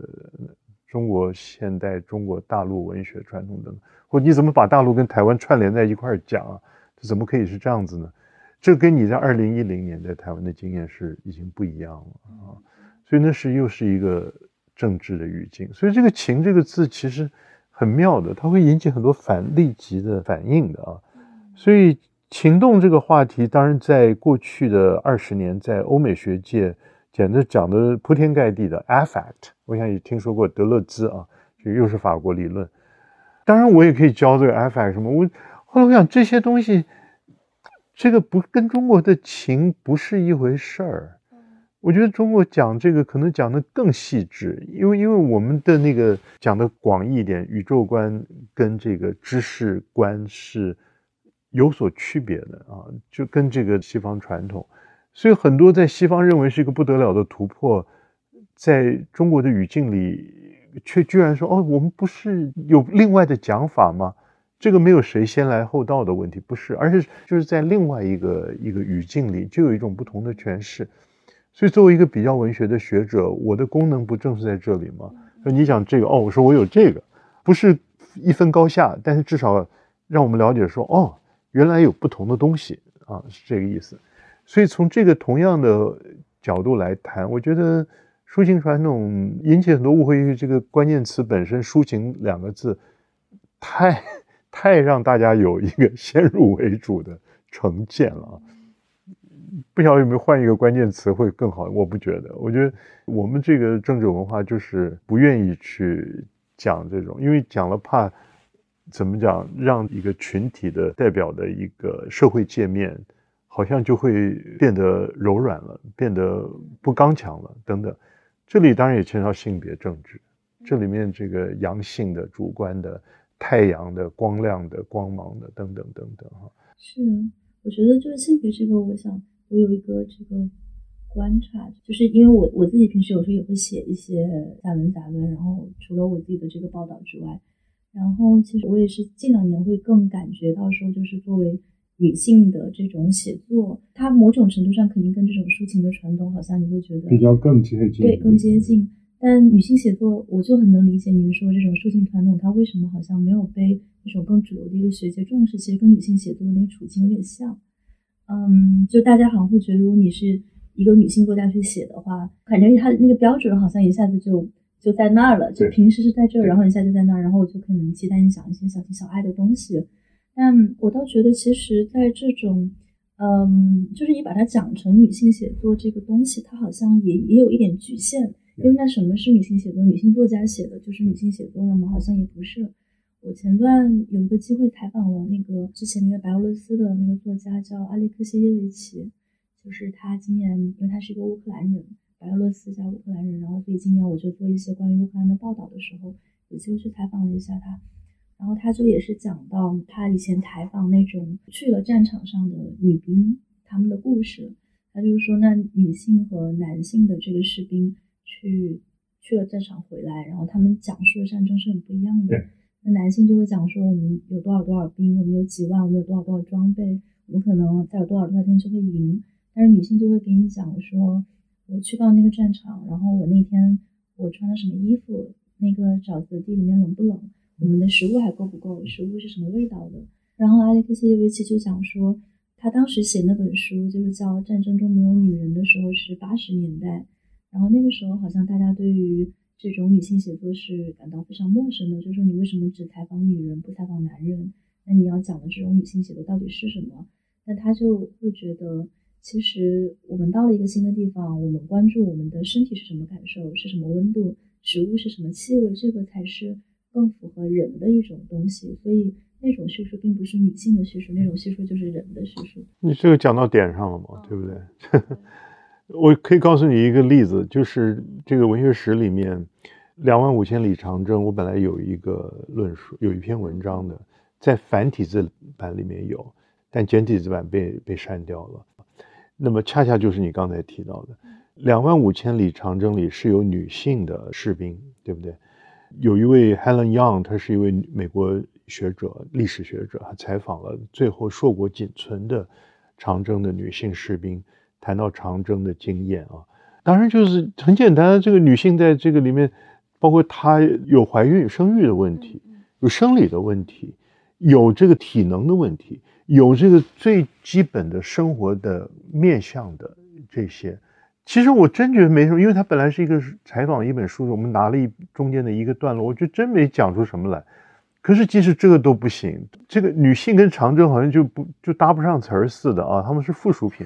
Speaker 3: 中国现代、中国大陆文学传统的呢？或你怎么把大陆跟台湾串联在一块儿讲啊？这怎么可以是这样子呢？这跟你在二零一零年在台湾的经验是已经不一样了啊！所以那是又是一个政治的语境。所以这个“情”这个字其实很妙的，它会引起很多反立即的反应的啊。所以情动这个话题，当然在过去的二十年，在欧美学界简直讲的铺天盖地的 affect，我想也听说过德勒兹啊，就又是法国理论。当然我也可以教这个 affect 什么。我后来我想这些东西，这个不跟中国的情不是一回事儿。我觉得中国讲这个可能讲的更细致，因为因为我们的那个讲的广义一点，宇宙观跟这个知识观是。有所区别的啊，就跟这个西方传统，所以很多在西方认为是一个不得了的突破，在中国的语境里，却居然说哦，我们不是有另外的讲法吗？这个没有谁先来后到的问题，不是，而是就是在另外一个一个语境里，就有一种不同的诠释。所以作为一个比较文学的学者，我的功能不正是在这里吗？说你讲这个哦，我说我有这个，不是一分高下，但是至少让我们了解说哦。原来有不同的东西啊，是这个意思。所以从这个同样的角度来谈，我觉得抒情传统引起很多误会，因为这个关键词本身“抒情”两个字，太 太让大家有一个先入为主的成见了。不晓得有没有换一个关键词会更好？我不觉得。我觉得我们这个政治文化就是不愿意去讲这种，因为讲了怕。怎么讲？让一个群体的代表的一个社会界面，好像就会变得柔软了，变得不刚强了，等等。这里当然也牵涉到性别政治，这里面这个阳性的、主观的、太阳的、光亮的、光芒的，等等等等。哈，
Speaker 2: 是，我觉得就是性别这个，我想我有一个这个观察，就是因为我我自己平时有时候也会写一些散文、杂文，然后除了我自己的这个报道之外。然后，其实我也是近两年会更感觉到说，就是作为女性的这种写作，它某种程度上肯定跟这种抒情的传统，好像你会觉得
Speaker 3: 比较更接近，
Speaker 2: 对，更接近。但女性写作，我就很能理解您说这种抒情传统，它为什么好像没有被那种更主流的一个学界重视？其实跟女性写作的那个处境有点像。嗯，就大家好像会觉得，如果你是一个女性作家去写的话，感觉她那个标准好像一下子就就在那儿了。就平时是在这儿，然后一下就在那儿，然后我就可能期待你讲一些小情小爱的东西。但我倒觉得，其实，在这种，嗯，就是你把它讲成女性写作这个东西，它好像也也有一点局限。因为那什么是女性写作？女性作家写的就是女性写作了吗？好像也不是。我前段有一个机会采访了那个之前那个白俄罗斯的那个作家叫阿列克谢耶维奇，就是他今年因为他是一个乌克兰人，白俄罗斯加乌克兰人，然后所以今年我就做一些关于乌克兰的报道的时候，有机会去采访了一下他，然后他就也是讲到他以前采访那种去了战场上的女兵他们的故事，他就是说那女性和男性的这个士兵。去去了战场回来，然后他们讲述的战争是很不一样的。那男性就会讲说，我们有多少多少兵，我们有几万，我们有多少多少装备，我们可能再有多少多少天就会赢。但是女性就会给你讲说，我去到那个战场，然后我那天我穿了什么衣服，那个沼泽地里面冷不冷，我们的食物还够不够，食物是什么味道的。然后阿列克谢耶维奇就讲说，他当时写那本书就是叫《战争中没有女人》的时候是八十年代。然后那个时候，好像大家对于这种女性写作是感到非常陌生的，就是说你为什么只采访女人不采访男人？那你要讲的这种女性写作到底是什么？那他就会觉得，其实我们到了一个新的地方，我们关注我们的身体是什么感受，是什么温度，食物是什么气味，这个才是更符合人的一种东西。所以那种叙述并不是女性的叙述，那种叙述就是人的叙述。
Speaker 3: 你这个讲到点上了嘛，对不对？我可以告诉你一个例子，就是这个文学史里面，《两万五千里长征》，我本来有一个论述，有一篇文章的，在繁体字版里面有，但简体字版被被删掉了。那么恰恰就是你刚才提到的，《两万五千里长征》里是有女性的士兵，对不对？有一位 Helen Young，她是一位美国学者、历史学者，她采访了最后硕果仅存的长征的女性士兵。谈到长征的经验啊，当然就是很简单。这个女性在这个里面，包括她有怀孕、生育的问题，有生理的问题，有这个体能的问题，有这个最基本的生活的面向的这些。其实我真觉得没什么，因为它本来是一个采访一本书，我们拿了一中间的一个段落，我觉得真没讲出什么来。可是即使这个都不行，这个女性跟长征好像就不就搭不上词儿似的啊，他们是附属品。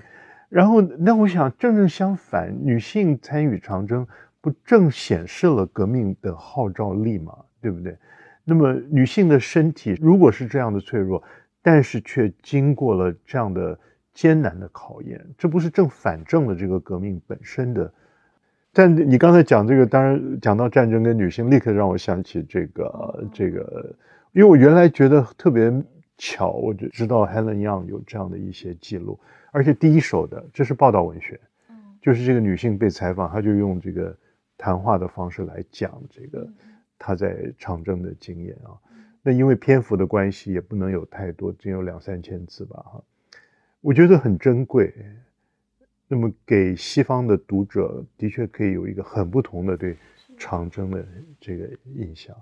Speaker 3: 然后，那我想正正相反，女性参与长征，不正显示了革命的号召力吗？对不对？那么，女性的身体如果是这样的脆弱，但是却经过了这样的艰难的考验，这不是正反正了这个革命本身的？但你刚才讲这个，当然讲到战争跟女性，立刻让我想起这个这个，因为我原来觉得特别巧，我就知道 Helen Young 有这样的一些记录。而且第一手的，这是报道文学，嗯，就是这个女性被采访，她就用这个谈话的方式来讲这个她在长征的经验啊。那因为篇幅的关系，也不能有太多，只有两三千字吧，哈。我觉得很珍贵。那么给西方的读者，的确可以有一个很不同的对长征的这个印象。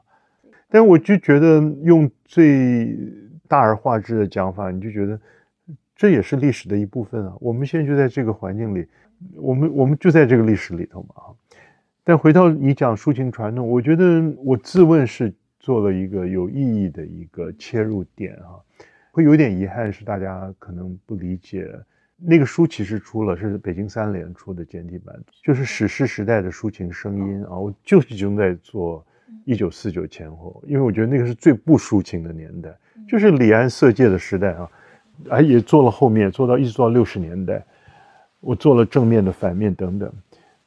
Speaker 3: 但我就觉得用最大而化之的讲法，你就觉得。这也是历史的一部分啊！我们现在就在这个环境里，我们我们就在这个历史里头嘛啊！但回到你讲抒情传统，我觉得我自问是做了一个有意义的一个切入点啊，会有点遗憾是大家可能不理解，那个书其实出了是北京三联出的简体版，就是史诗时代的抒情声音啊，我就集中在做一九四九前后，因为我觉得那个是最不抒情的年代，就是李安色戒的时代啊。啊，也做了后面，做到一直做到六十年代，我做了正面的、反面等等。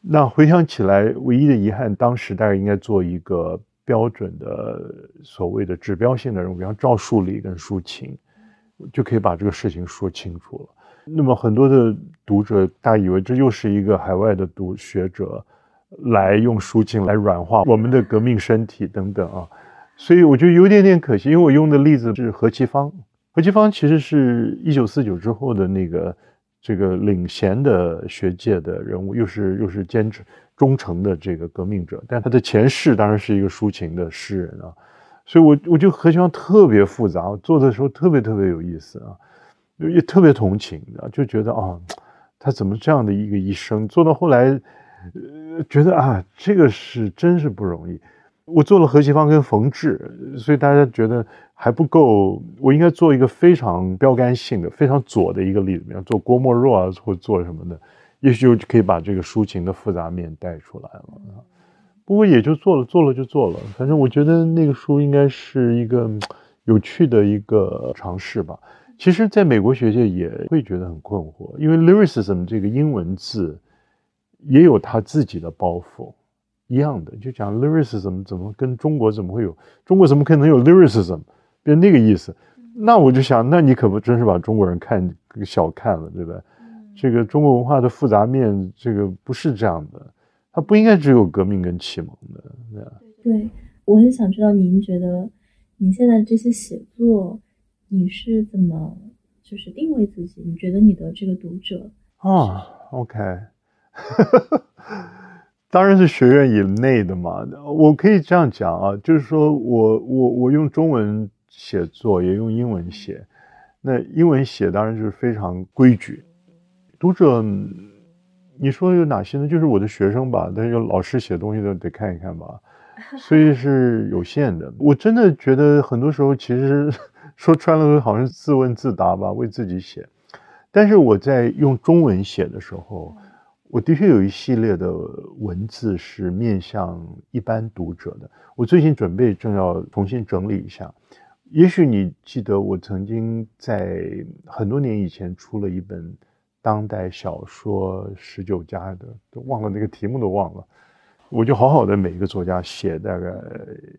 Speaker 3: 那回想起来，唯一的遗憾，当时大概应该做一个标准的所谓的指标性的人物，比方赵树理跟抒情，就可以把这个事情说清楚了。那么很多的读者，大家以为这又是一个海外的读学者来用抒情来软化我们的革命身体等等啊，所以我觉得有点点可惜，因为我用的例子是何其芳。何其芳其实是一九四九之后的那个这个领衔的学界的人物，又是又是坚持忠诚的这个革命者，但他的前世当然是一个抒情的诗人啊，所以我我就何其芳特别复杂，做的时候特别特别有意思啊，也特别同情啊，就觉得啊，他怎么这样的一个一生，做到后来，呃，觉得啊，这个是真是不容易。我做了何其芳跟冯至，所以大家觉得还不够，我应该做一个非常标杆性的、非常左的一个例子，比方做郭沫若啊，或做什么的。也许就可以把这个抒情的复杂面带出来了。不过也就做了，做了就做了。反正我觉得那个书应该是一个有趣的一个尝试吧。其实，在美国学界也会觉得很困惑，因为 lyricism 这个英文字也有他自己的包袱，一样的，就讲 lyricism 怎么跟中国怎么会有中国怎么可能有 lyricism 变那个意思？那我就想，那你可不真是把中国人看小看了，对吧？这个中国文化的复杂面，这个不是这样的，它不应该只有革命跟启蒙的，对
Speaker 2: 对，我很想知道，您觉得您现在这些写作，你是怎么就是定位自己？你觉得你的这个读者
Speaker 3: 啊，OK，当然是学院以内的嘛。我可以这样讲啊，就是说我我我用中文写作，也用英文写，那英文写当然就是非常规矩。读者，你说有哪些呢？就是我的学生吧，但是老师写东西的得看一看吧，所以是有限的。我真的觉得很多时候其实 说穿了，好像自问自答吧，为自己写。但是我在用中文写的时候，我的确有一系列的文字是面向一般读者的。我最近准备正要重新整理一下。也许你记得，我曾经在很多年以前出了一本。当代小说十九家的都忘了那个题目都忘了，我就好好的每一个作家写大概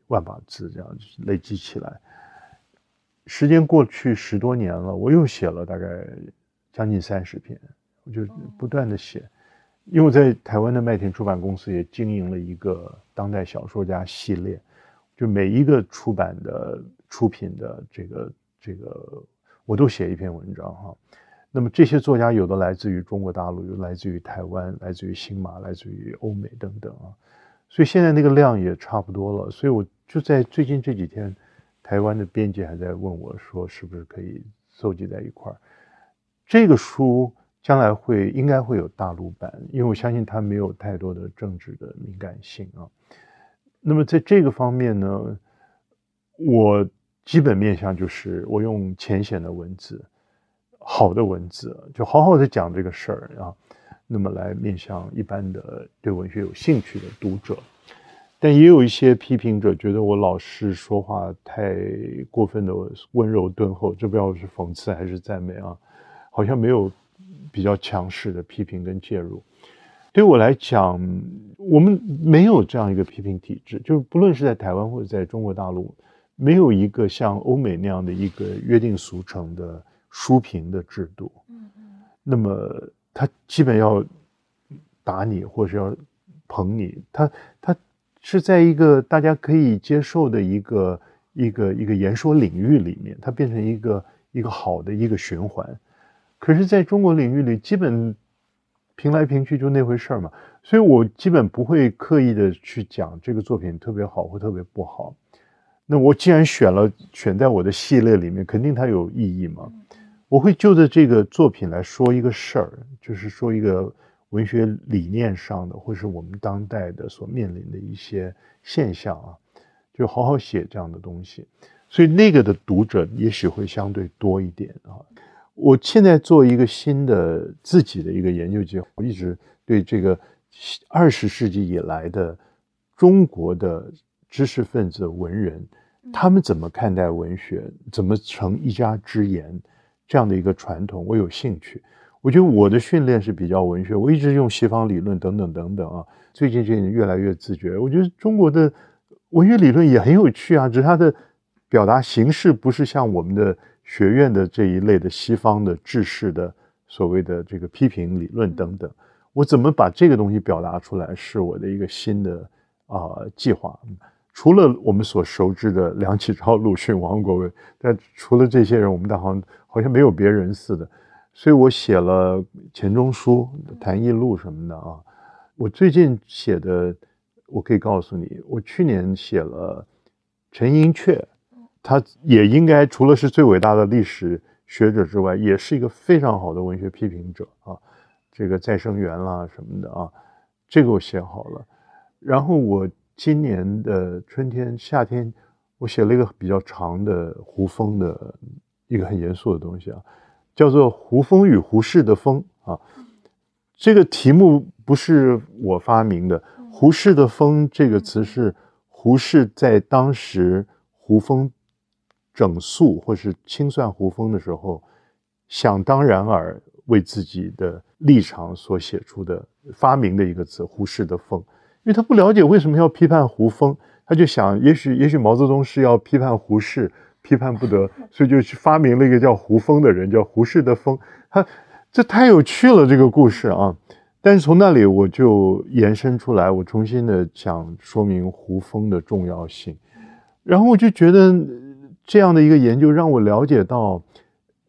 Speaker 3: 万把字这样累积起来。时间过去十多年了，我又写了大概将近三十篇，我就不断的写，因为我在台湾的麦田出版公司也经营了一个当代小说家系列，就每一个出版的出品的这个这个我都写一篇文章哈。那么这些作家有的来自于中国大陆，有来自于台湾，来自于新马，来自于欧美等等啊，所以现在那个量也差不多了。所以我就在最近这几天，台湾的编辑还在问我说，是不是可以搜集在一块儿？这个书将来会应该会有大陆版，因为我相信它没有太多的政治的敏感性啊。那么在这个方面呢，我基本面向就是我用浅显的文字。好的文字，就好好的讲这个事儿啊，那么来面向一般的对文学有兴趣的读者，但也有一些批评者觉得我老是说话太过分的温柔敦厚，这不知道是讽刺还是赞美啊，好像没有比较强势的批评跟介入。对我来讲，我们没有这样一个批评体制，就是不论是在台湾或者在中国大陆，没有一个像欧美那样的一个约定俗成的。书评的制度，嗯嗯，那么他基本要打你，或是要捧你，他他是在一个大家可以接受的一个一个一个言说领域里面，它变成一个一个好的一个循环。可是，在中国领域里，基本评来评去就那回事儿嘛，所以我基本不会刻意的去讲这个作品特别好或特别不好。那我既然选了选在我的系列里面，肯定它有意义嘛。我会就着这个作品来说一个事儿，就是说一个文学理念上的，或是我们当代的所面临的一些现象啊，就好好写这样的东西。所以那个的读者也许会相对多一点啊。我现在做一个新的自己的一个研究计划，我一直对这个二十世纪以来的中国的知识分子文人，他们怎么看待文学，怎么成一家之言。这样的一个传统，我有兴趣。我觉得我的训练是比较文学，我一直用西方理论等等等等啊。最近这越来越自觉，我觉得中国的文学理论也很有趣啊，只是它的表达形式不是像我们的学院的这一类的西方的制式的所谓的这个批评理论等等。我怎么把这个东西表达出来，是我的一个新的啊计划。除了我们所熟知的梁启超、鲁迅、王国维，但除了这些人，我们好像好像没有别人似的。所以我写了钱钟书、谭艺录什么的啊。我最近写的，我可以告诉你，我去年写了陈寅恪，他也应该除了是最伟大的历史学者之外，也是一个非常好的文学批评者啊。这个再生缘啦什么的啊，这个我写好了。然后我今年的春天、夏天，我写了一个比较长的胡风的一个很严肃的东西啊，叫做《胡风与胡适的风》啊。这个题目不是我发明的，“胡适的风”这个词是胡适在当时胡风整肃或是清算胡风的时候，想当然而为自己的。立场所写出的发明的一个词“胡适的风”，因为他不了解为什么要批判胡风，他就想，也许也许毛泽东是要批判胡适，批判不得，所以就去发明了一个叫胡风的人，叫胡适的风。他这太有趣了，这个故事啊！但是从那里我就延伸出来，我重新的想说明胡风的重要性，然后我就觉得这样的一个研究让我了解到。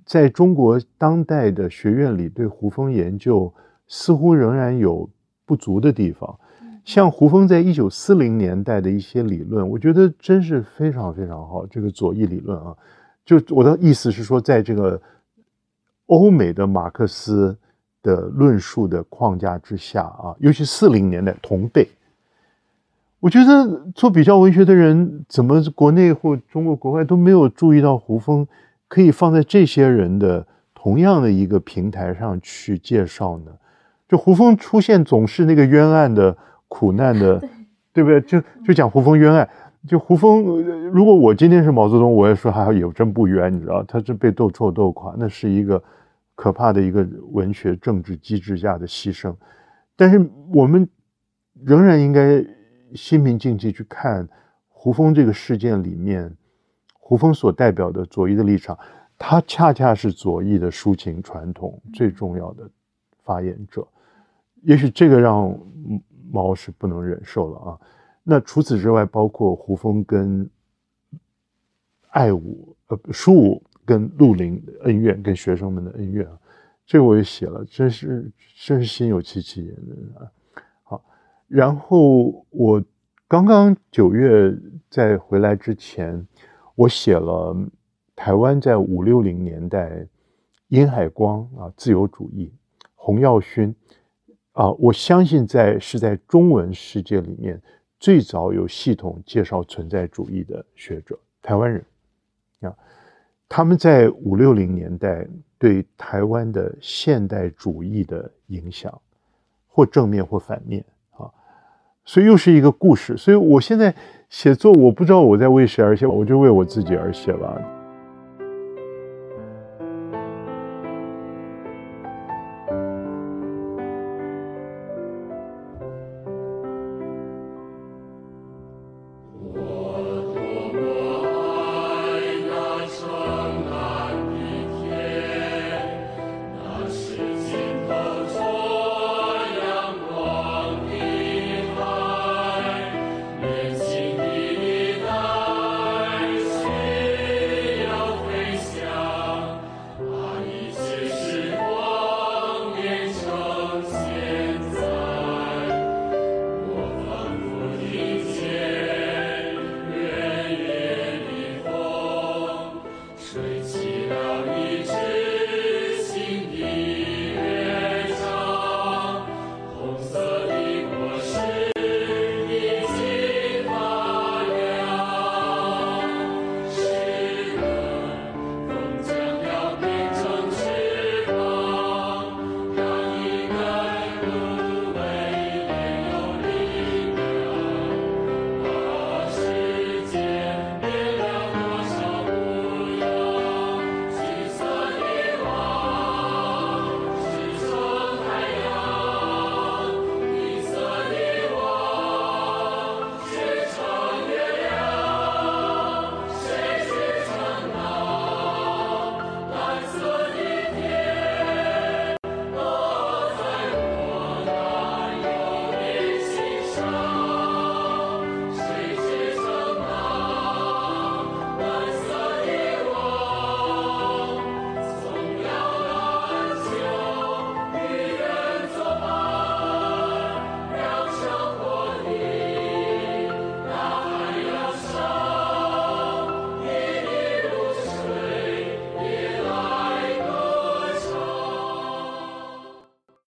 Speaker 3: 在中国当代的学院里，对胡风研究似乎仍然有不足的地方。像胡风在一九四零年代的一些理论，我觉得真是非常非常好。这个左翼理论啊，就我的意思是说，在这个欧美的马克思的论述的框架之下啊，尤其四零年代同辈，我觉得做比较文学的人，怎么国内或中国国外都没有注意到胡风。可以放在这些人的同样的一个平台上去介绍呢？就胡风出现总是那个冤案的苦难的，对不对？就就讲胡风冤案，就胡风，如果我今天是毛泽东，我也说还有真不冤，你知道，他是被斗臭斗垮，那是一个可怕的一个文学政治机制下的牺牲。但是我们仍然应该心平气去看胡风这个事件里面。胡风所代表的左翼的立场，他恰恰是左翼的抒情传统最重要的发言者。也许这个让毛是不能忍受了啊。那除此之外，包括胡风跟爱武呃舒武跟陆林恩怨，跟学生们的恩怨啊，这个我也写了，真是真是心有戚戚焉的啊。好，然后我刚刚九月在回来之前。我写了台湾在五六零年代，殷海光啊，自由主义，洪耀勋啊，我相信在是在中文世界里面最早有系统介绍存在主义的学者，台湾人啊，他们在五六零年代对台湾的现代主义的影响，或正面或反面啊，所以又是一个故事，所以我现在。写作我不知道我在为谁而写，我就为我自己而写了。